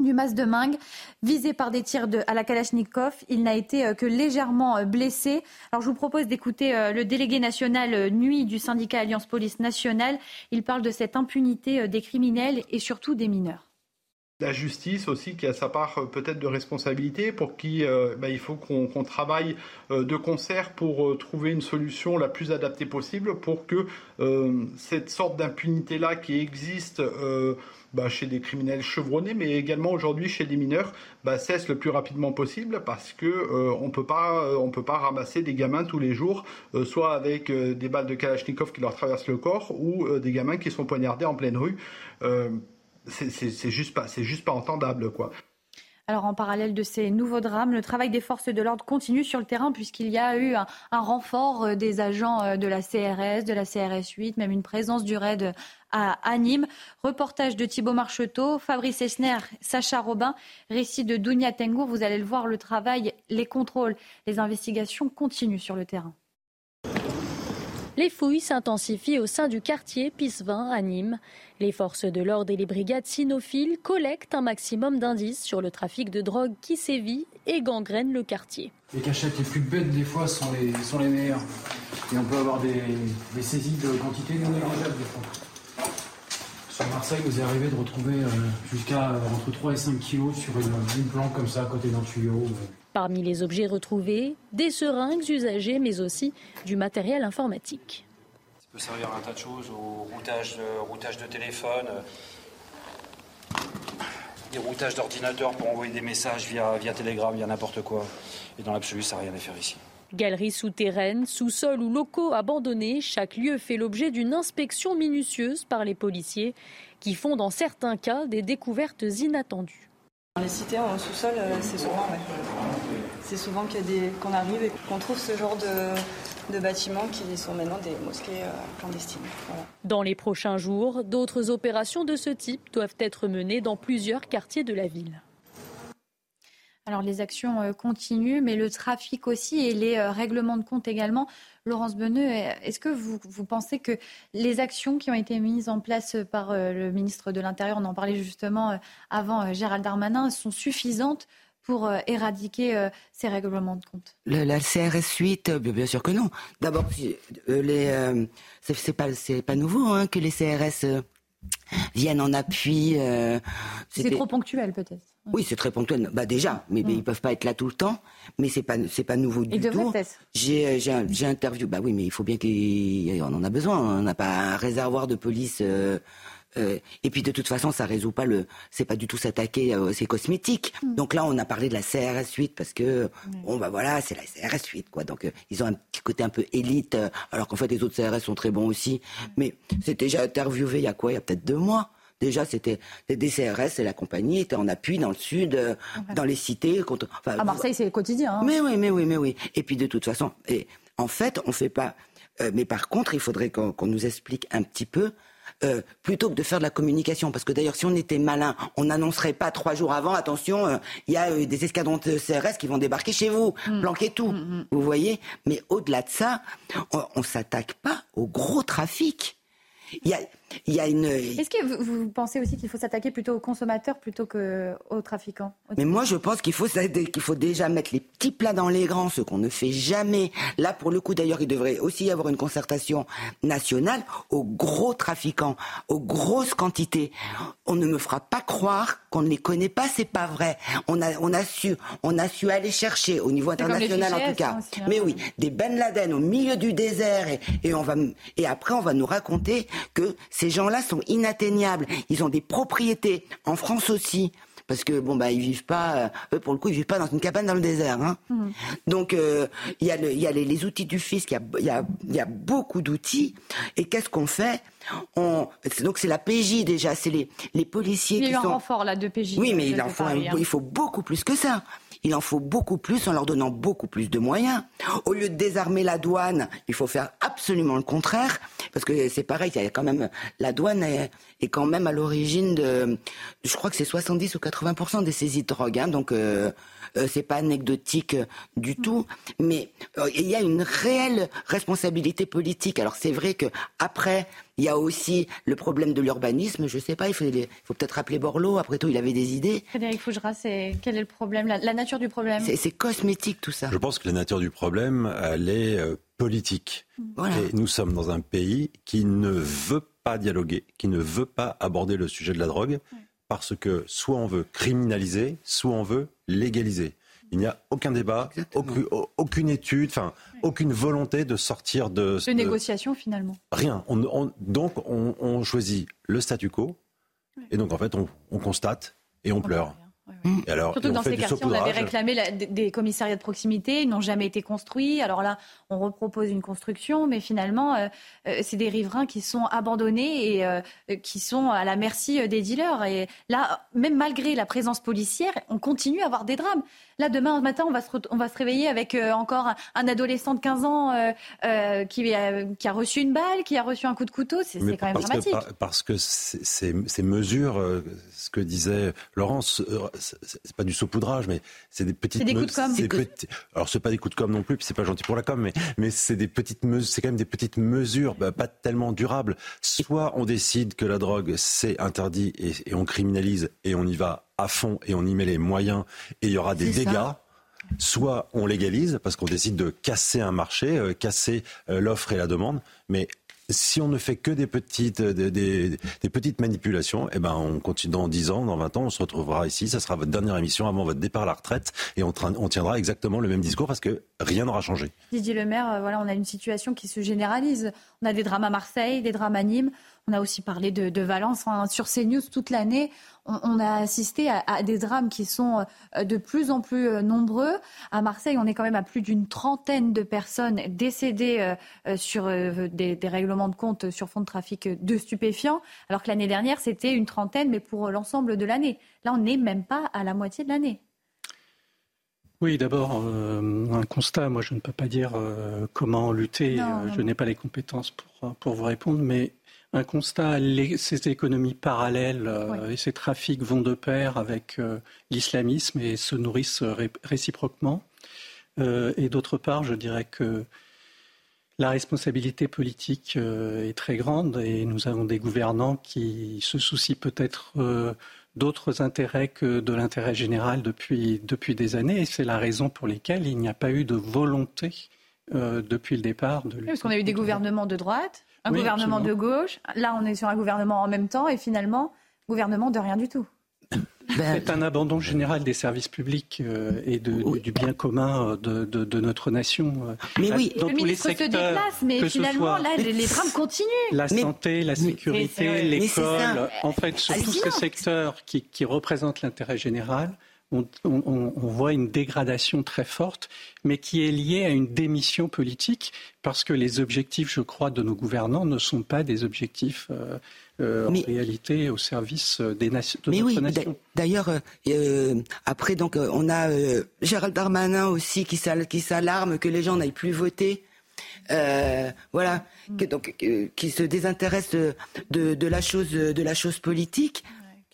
du Mas de Mingue, visé par des tirs à la Kalachnikov. Il n'a été euh, que légèrement euh, blessé. Alors je vous propose d'écouter euh, le délégué national nuit du syndicat Alliance Police Nationale. Il parle de cette impunité des criminels et surtout des mineurs la justice aussi qui a sa part peut-être de responsabilité pour qui bah, il faut qu'on travaille de concert pour trouver une solution la plus adaptée possible pour que cette sorte d'impunité là qui existe bah, chez des criminels chevronnés mais également aujourd'hui chez des mineurs bah, cesse le plus rapidement possible parce que on peut pas on peut pas ramasser des gamins tous les jours soit avec des balles de Kalachnikov qui leur traversent le corps ou des gamins qui sont poignardés en pleine rue c'est juste pas, c'est juste pas entendable, quoi. Alors en parallèle de ces nouveaux drames, le travail des forces de l'ordre continue sur le terrain puisqu'il y a eu un, renfort euh, des agents euh, de la CRS, de la CRS 8, même une présence du RAID à, Nîmes. Reportage de Thibault Marcheteau, Fabrice Esner, Sacha Robin, récit de Dounia Tengour. Vous allez le voir, le travail, les contrôles, les investigations continuent sur le terrain. Les fouilles s'intensifient au sein du quartier Pisevin à Nîmes. Les forces de l'ordre et les brigades cynophiles collectent un maximum d'indices sur le trafic de drogue qui sévit et gangrène le quartier. Les cachettes les plus bêtes des fois sont les, sont les meilleures. Et on peut avoir des, saisies de quantité non négligeables des fois. Sur Marseille, vous est arrivé de retrouver euh, jusqu'à euh, entre 3 et 5 kilos sur une, une planque comme ça à côté d'un tuyau. Euh. Parmi les objets retrouvés, des seringues usagées, mais aussi du matériel informatique. Ça peut servir à un tas de choses, au routage, routage de téléphone, euh, des routages d'ordinateur pour envoyer des messages via, via Telegram, via n'importe quoi. Et dans l'absolu, ça n'a rien à faire ici. Galeries souterraines, sous-sols ou locaux abandonnés, chaque lieu fait l'objet d'une inspection minutieuse par les policiers qui font dans certains cas des découvertes inattendues. Dans les cités en sous-sol, euh, c'est souvent, c'est souvent qu'on arrive et qu'on trouve ce genre de, bâtiments qui sont maintenant des mosquées euh, clandestines. Dans les prochains jours, d'autres opérations de ce type doivent être menées dans plusieurs quartiers de la ville. Alors les actions euh, continuent, mais le trafic aussi et les règlements de compte également Laurence Beneux, est-ce que vous, pensez que les actions qui ont été mises en place par euh, le ministre de l'Intérieur, on en parlait justement euh, avant euh, Gérald Darmanin, sont suffisantes pour éradiquer ces règlements de compte? La CRS 8, bien sûr que non. D'abord, les, c'est pas, pas nouveau hein, que les CRS viennent en appui. c'est trop ponctuel peut-être. Oui, c'est très ponctuel. Bah déjà, mais, ils ils peuvent pas être là tout le temps. Mais c'est pas c'est pas nouveau du tout. J'ai j'ai interviewé. Bah oui, mais il faut bien qu'on en a besoin. On n'a pas un réservoir de police. Euh, euh, et puis de toute façon, ça résout pas le. C'est pas du tout s'attaquer à ces cosmétiques. Mm. Donc là, on a parlé de la CRS 8 parce que mm. bon bah voilà, c'est la CRS 8 quoi. Donc euh, ils ont un petit côté un peu élite, alors qu'en fait les autres CRS sont très bons aussi. Mm. Mais c'était déjà interviewé il y a quoi? Il y a peut-être deux mois. Déjà, c'était des CRS et la compagnie était en appui dans le sud, euh, dans les cités. Contre, à Marseille, c'est quotidien. Hein. Mais oui, mais oui, mais oui. Et puis de toute façon, et en fait, on fait pas. Euh, mais par contre, il faudrait qu'on nous explique un petit peu. Euh, plutôt que de faire de la communication, parce que d'ailleurs, si on était malin, on n'annoncerait pas trois jours avant, attention, il y a des escadrons de CRS qui vont débarquer chez vous, mm. planquer tout, mm, mm. vous voyez? Mais au-delà de ça, on, on s'attaque pas au gros trafic. Il y a, il y a une. Est-ce que vous, vous pensez aussi qu'il faut s'attaquer plutôt aux consommateurs plutôt qu'aux trafiquants Mais moi, je pense qu'il faut, qu'il faut déjà mettre les petits plats dans les grands, ce qu'on ne fait jamais. Là, pour le coup, d'ailleurs, il devrait aussi y avoir une concertation nationale aux gros trafiquants, aux grosses quantités. On ne me fera pas croire qu'on ne les connaît pas, c'est pas vrai. On a, on a su, on a su aller chercher au niveau international en tout cas. Hein. Mais oui, des Ben Laden au milieu du désert et, et on va, et après on va nous raconter que ces gens-là sont inatteignables. Ils ont des propriétés en France aussi parce que bon bah ils vivent pas euh, eux pour le coup ils vivent pas dans une cabane dans le désert hein. Mmh. donc euh, il y a, le, y a les, outils du fisc il y a, y, a, y a beaucoup d'outils et qu'est-ce qu'on fait? On, donc c'est la PJ déjà c'est les, les policiers il y a qui un sont renfort là de PJ oui mais il en faut hein. il faut beaucoup plus que ça il en faut beaucoup plus en leur donnant beaucoup plus de moyens. Au lieu de désarmer la douane, il faut faire absolument le contraire, parce que c'est pareil, il y a quand même la douane est, quand même à l'origine de, je crois que c'est 70 ou 80% des saisies de drogue, hein, donc euh, euh, c'est pas anecdotique du tout, mais euh, il y a une réelle responsabilité politique. Alors c'est vrai que après il y a aussi le problème de l'urbanisme. Je ne sais pas, il faut, faut peut-être rappeler Borloo. Après tout, il avait des idées. Frédéric Fougera, quel est le problème? La, nature du problème? C'est cosmétique tout ça. Je pense que la nature du problème, elle est euh, politique. Et nous sommes dans un pays qui ne veut pas dialoguer, qui ne veut pas aborder le sujet de la drogue, parce que soit on veut criminaliser, soit on veut légaliser. Il n'y a aucun débat, aucune, étude, enfin, aucune volonté de sortir de. De négociation finalement. Rien. donc on, choisit le statu quo, et donc en fait on, constate et on, pleure. Alors, Surtout que dans ces quartiers, on avait réclamé des commissariats de proximité, ils n'ont jamais été construits. Alors là, on repropose une construction, mais finalement, euh, euh, c'est des riverains qui sont abandonnés et euh, qui sont à la merci des dealers. Et là, même malgré la présence policière, on continue à avoir des drames. Là, demain matin, on va se, on va se réveiller avec encore un, adolescent de 15 ans qui, a, qui, a, reçu une balle, qui a reçu un coup de couteau. C'est quand même dramatique. parce que ces, mesures, ce que disait Laurence, c'est pas du saupoudrage, mais c'est des petites. C'est des coups de com. Petits, alors c'est pas des coups de com non plus, puis c'est pas gentil pour la com, mais, mais c'est des petites mesures, c'est quand même des petites mesures, bah, pas tellement durables. Soit on décide que la drogue c'est interdit et on criminalise et on y va à fond et on y met les moyens et il y aura des dégâts. Soit on légalise parce qu'on décide de casser un marché, euh, casser euh, l'offre et la demande, mais si on ne fait que des petites, des, des, petites manipulations, eh ben on continue dans 10 ans, dans 20 ans, on se retrouvera ici, ça sera votre dernière émission avant votre départ à la retraite et on, on tiendra exactement le même discours parce que rien n'aura changé. Didier Le Maire, euh, voilà, on a une situation qui se généralise. On a des drames à Marseille, des drames à Nîmes. On a aussi parlé de, Valence. sur CNews toute l'année, on, a assisté à, des drames qui sont euh, de plus en plus euh, nombreux. À Marseille, on est quand même à plus d'une trentaine de personnes décédées euh, sur des, règlements de compte sur fond de trafic de stupéfiants, alors que l'année dernière, c'était une trentaine, mais pour l'ensemble de l'année. Là, on n'est même pas à la moitié de l'année. Oui, d'abord, un constat. Moi, je ne peux pas dire comment lutter. je n'ai pas les compétences pour, pour vous répondre, mais un constat, ces économies parallèles euh, et ces trafics vont de pair avec euh, l'islamisme et se nourrissent réciproquement. Euh, et d'autre part, je dirais que la responsabilité politique est très grande et nous avons des gouvernants qui se soucient peut-être d'autres intérêts que de l'intérêt général depuis, depuis des années. Et c'est la raison pour laquelle il n'y a pas eu de volonté depuis le départ de Parce qu'on a eu des gouvernements de droite un gouvernement de gauche. Là, on est sur un gouvernement en même temps et finalement, gouvernement de rien du tout. Ben, C'est un abandon général des services publics euh, et de, du bien commun euh, de, de, notre nation. Euh, mais oui, dans le tous les secteurs, se déplace, mais finalement, là, les, drames continuent. La santé, la sécurité, l'école, en fait, sur tous ces secteurs qui, qui représentent l'intérêt général, on, voit une dégradation très forte, mais qui est liée à une démission politique, parce que les objectifs, je crois, de nos gouvernants ne sont pas des objectifs euh, euh, en réalité au service des nations. De mais oui, d'ailleurs, euh, après, donc, on a Gérald Darmanin aussi qui s'alarme que les gens n'aillent plus voter. voilà, donc, qui se désintéresse de, la chose, de la chose politique.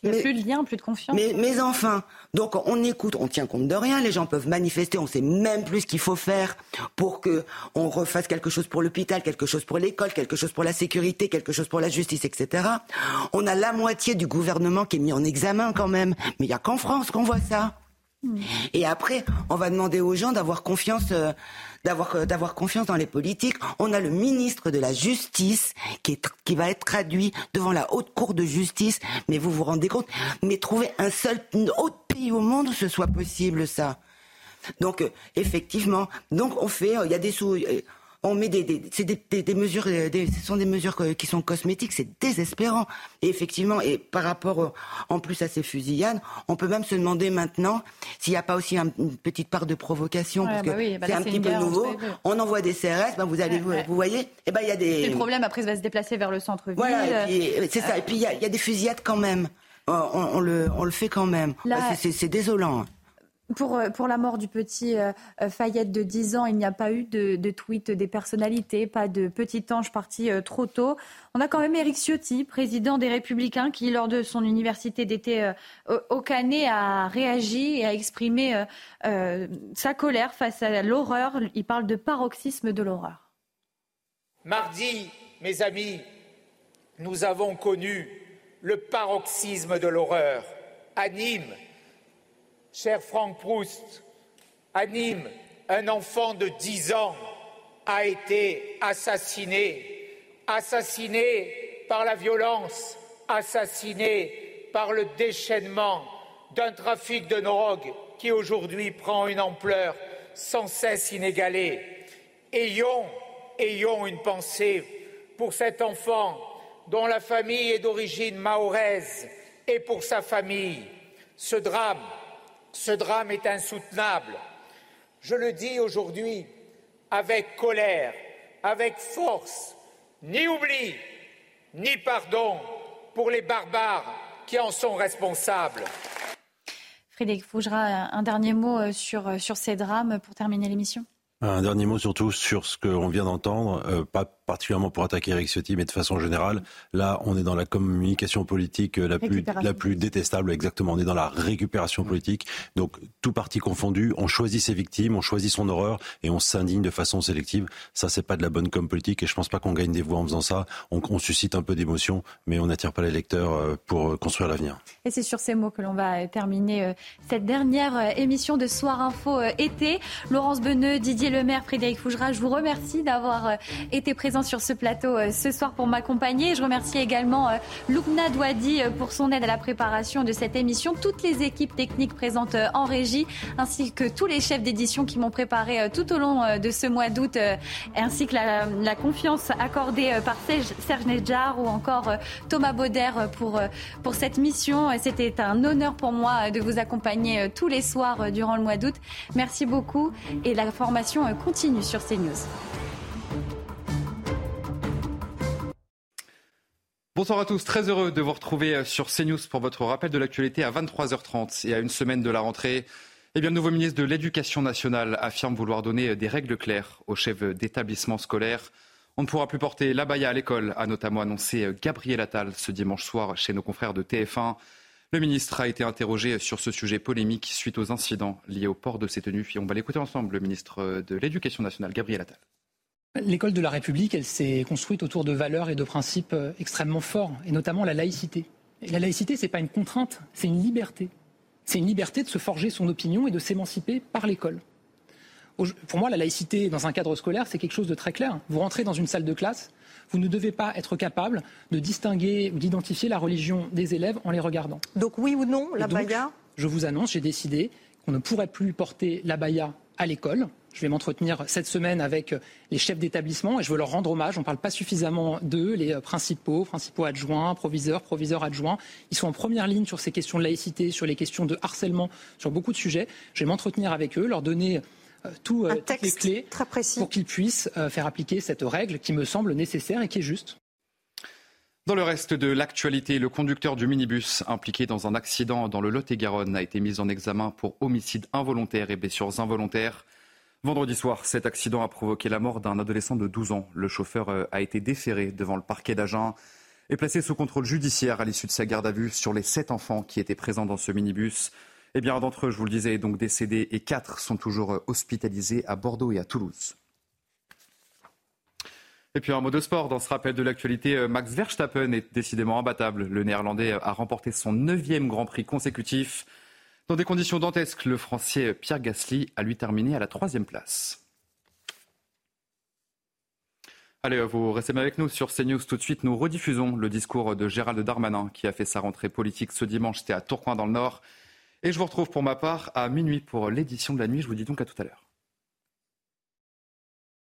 Il n'y a plus de lien, plus de confiance. Mais, mais enfin, donc on écoute, on tient compte de rien. Les gens peuvent manifester, on sait même plus ce qu'il faut faire pour que on refasse quelque chose pour l'hôpital, quelque chose pour l'école, quelque chose pour la sécurité, quelque chose pour la justice, etc. On a la moitié du gouvernement qui est mis en examen quand même. Mais il n'y a qu'en France qu'on voit ça. Et après, on va demander aux gens d'avoir confiance. Euh, d'avoir euh, d'avoir confiance dans les politiques. On a le ministre de la Justice qui va être traduit devant la haute cour de justice. Mais vous vous rendez compte Mais trouver un seul autre pays au monde où ce soit possible ça. Donc euh, effectivement, donc on fait, il y a des sous on met des, des des, des, mesures, euh, ce sont des mesures qui sont cosmétiques, c'est désespérant. Et effectivement, et par rapport en plus à ces fusillades, on peut même se demander maintenant s'il n'y a pas aussi une petite part de provocation, parce bah que bah c'est un petit peu nouveau. On envoie des CRS, ben vous allez, vous, voyez, et eh ben il y a des. le problème après, ça va se déplacer vers le centre-ville. Voilà, c'est ça. Et puis il y, a, des fusillades quand même. On, le, on le fait quand même. c'est désolant. Pour, euh, pour la mort du petit euh, euh, Fayette de 10 ans, il n'y a pas eu de, de, tweet des personnalités, pas de petit ange parti trop tôt. On a quand même Éric Ciotti, président des Républicains, qui, lors de son université d'été au Canet, a réagi et a exprimé sa colère face à l'horreur. Il parle de paroxysme de l'horreur. Mardi, mes amis, nous avons connu le paroxysme de l'horreur à Nîmes cher Franck Proust, à Nîmes, un enfant de 10 ans a été assassiné, assassiné par la violence, assassiné par le déchaînement d'un trafic de drogue qui aujourd'hui prend une ampleur sans cesse inégalée. Ayons, ayons une pensée pour cet enfant dont la famille est d'origine mahoraise et pour sa famille. Ce drame ce drame est insoutenable. Je le dis aujourd'hui avec colère, avec force, ni oubli, ni pardon pour les barbares qui en sont responsables. Frédéric Fougera, un dernier mot euh, sur, euh, sur ces drames pour terminer l'émission? Un dernier mot surtout sur ce qu'on vient d'entendre, euh, pas particulièrement pour attaquer Eric Ciotti, mais de façon générale. Là, on est dans la communication politique euh, la plus, la plus détestable, exactement. On est dans la récupération politique. Donc, tout parti confondu, on choisit ses victimes, on choisit son horreur et on s'indigne de façon sélective. Ça, c'est pas de la bonne com politique et je pense pas qu'on gagne des voix en faisant ça. On, on suscite un peu d'émotion, mais on n'attire pas les lecteurs euh, pour euh, construire l'avenir. Et c'est sur ces mots que l'on va terminer cette dernière émission de Soir Info été. Laurence Beneux, Didier Lemaire, Frédéric Fougera, je vous remercie d'avoir été présent sur ce plateau euh, ce soir pour m'accompagner. Je remercie également euh, Loubna Douadi euh, pour son aide à la préparation de cette émission, toutes les équipes techniques présentes en régie, ainsi que tous les chefs d'édition qui m'ont préparé tout au long de ce mois d'août, ainsi que la, confiance accordée par Serge Nedjar ou encore Thomas Bauder pour, pour cette mission. C'était un honneur pour moi de vous accompagner tous les soirs durant le mois d'août. Merci beaucoup et la formation continue sur CNews. Bonsoir à tous, très heureux de vous retrouver euh, sur CNews pour votre rappel de l'actualité à 23h30 et à une semaine de la rentrée. Eh bien, le nouveau ministre de l'Éducation nationale affirme vouloir donner euh, des règles claires aux chefs d'établissements scolaires. On ne pourra plus porter l'abaya à l'école, a notamment annoncé euh, Gabriel Attal ce dimanche soir chez nos confrères de TF1. Le ministre a été interrogé sur ce sujet polémique suite aux incidents liés au port de ces tenues. Et on va l'écouter ensemble, le ministre de l'Éducation nationale, Gabriel Attal. L'école de la République, elle s'est construite autour de valeurs et de principes euh, extrêmement forts, et notamment la laïcité. Et la laïcité, ce n'est pas une contrainte, c'est une liberté. C'est une liberté de se forger son opinion et de s'émanciper par l'école. Pour moi, la laïcité dans un cadre scolaire, c'est quelque chose de très clair. Vous rentrez dans une salle de classe, vous ne devez pas être capable de distinguer ou d'identifier la religion des élèves en les regardant. Donc oui ou non, la baya? Je vous annonce, j'ai décidé qu'on ne pourrait plus porter la baya à l'école. Je vais m'entretenir cette semaine avec les chefs d'établissement et je veux leur rendre hommage. On ne parle pas suffisamment d'eux, les principaux, principaux adjoints, proviseurs, proviseurs adjoints. Ils sont en première ligne sur ces questions de laïcité, sur les questions de harcèlement, sur beaucoup de sujets. Je vais m'entretenir avec eux, leur donner euh, tout, euh, toutes les clés pour qu'ils puissent euh, faire appliquer cette règle qui me semble nécessaire et qui est juste. Dans le reste de l'actualité, le conducteur du minibus impliqué dans un accident dans le Lot-et-Garonne a été mis en examen pour homicide involontaire et blessures involontaires. Vendredi soir, cet accident a provoqué la mort d'un adolescent de 12 ans. Le chauffeur euh, a été déféré devant le parquet d'Agen. est placé sous contrôle judiciaire à l'issue de sa garde à vue sur les sept enfants qui étaient présents dans ce minibus. Eh bien, d'entre eux, je vous le disais, est donc décédé et quatre sont toujours hospitalisés à Bordeaux et à Toulouse. Et puis un mot de sport, dans ce rappel de l'actualité, Max Verstappen est décidément imbattable. Le Néerlandais a remporté son neuvième Grand Prix consécutif. Dans des conditions dantesques, le Français Pierre Gasly a lui terminé à la troisième place. Allez, vous restez avec nous sur CNews. Tout de suite, nous rediffusons le discours de Gérald Darmanin qui a fait sa rentrée politique ce dimanche. C'était à Tourcoing dans le Nord. Et je vous retrouve pour ma part à minuit pour l'édition de la nuit. Je vous dis donc à tout à l'heure.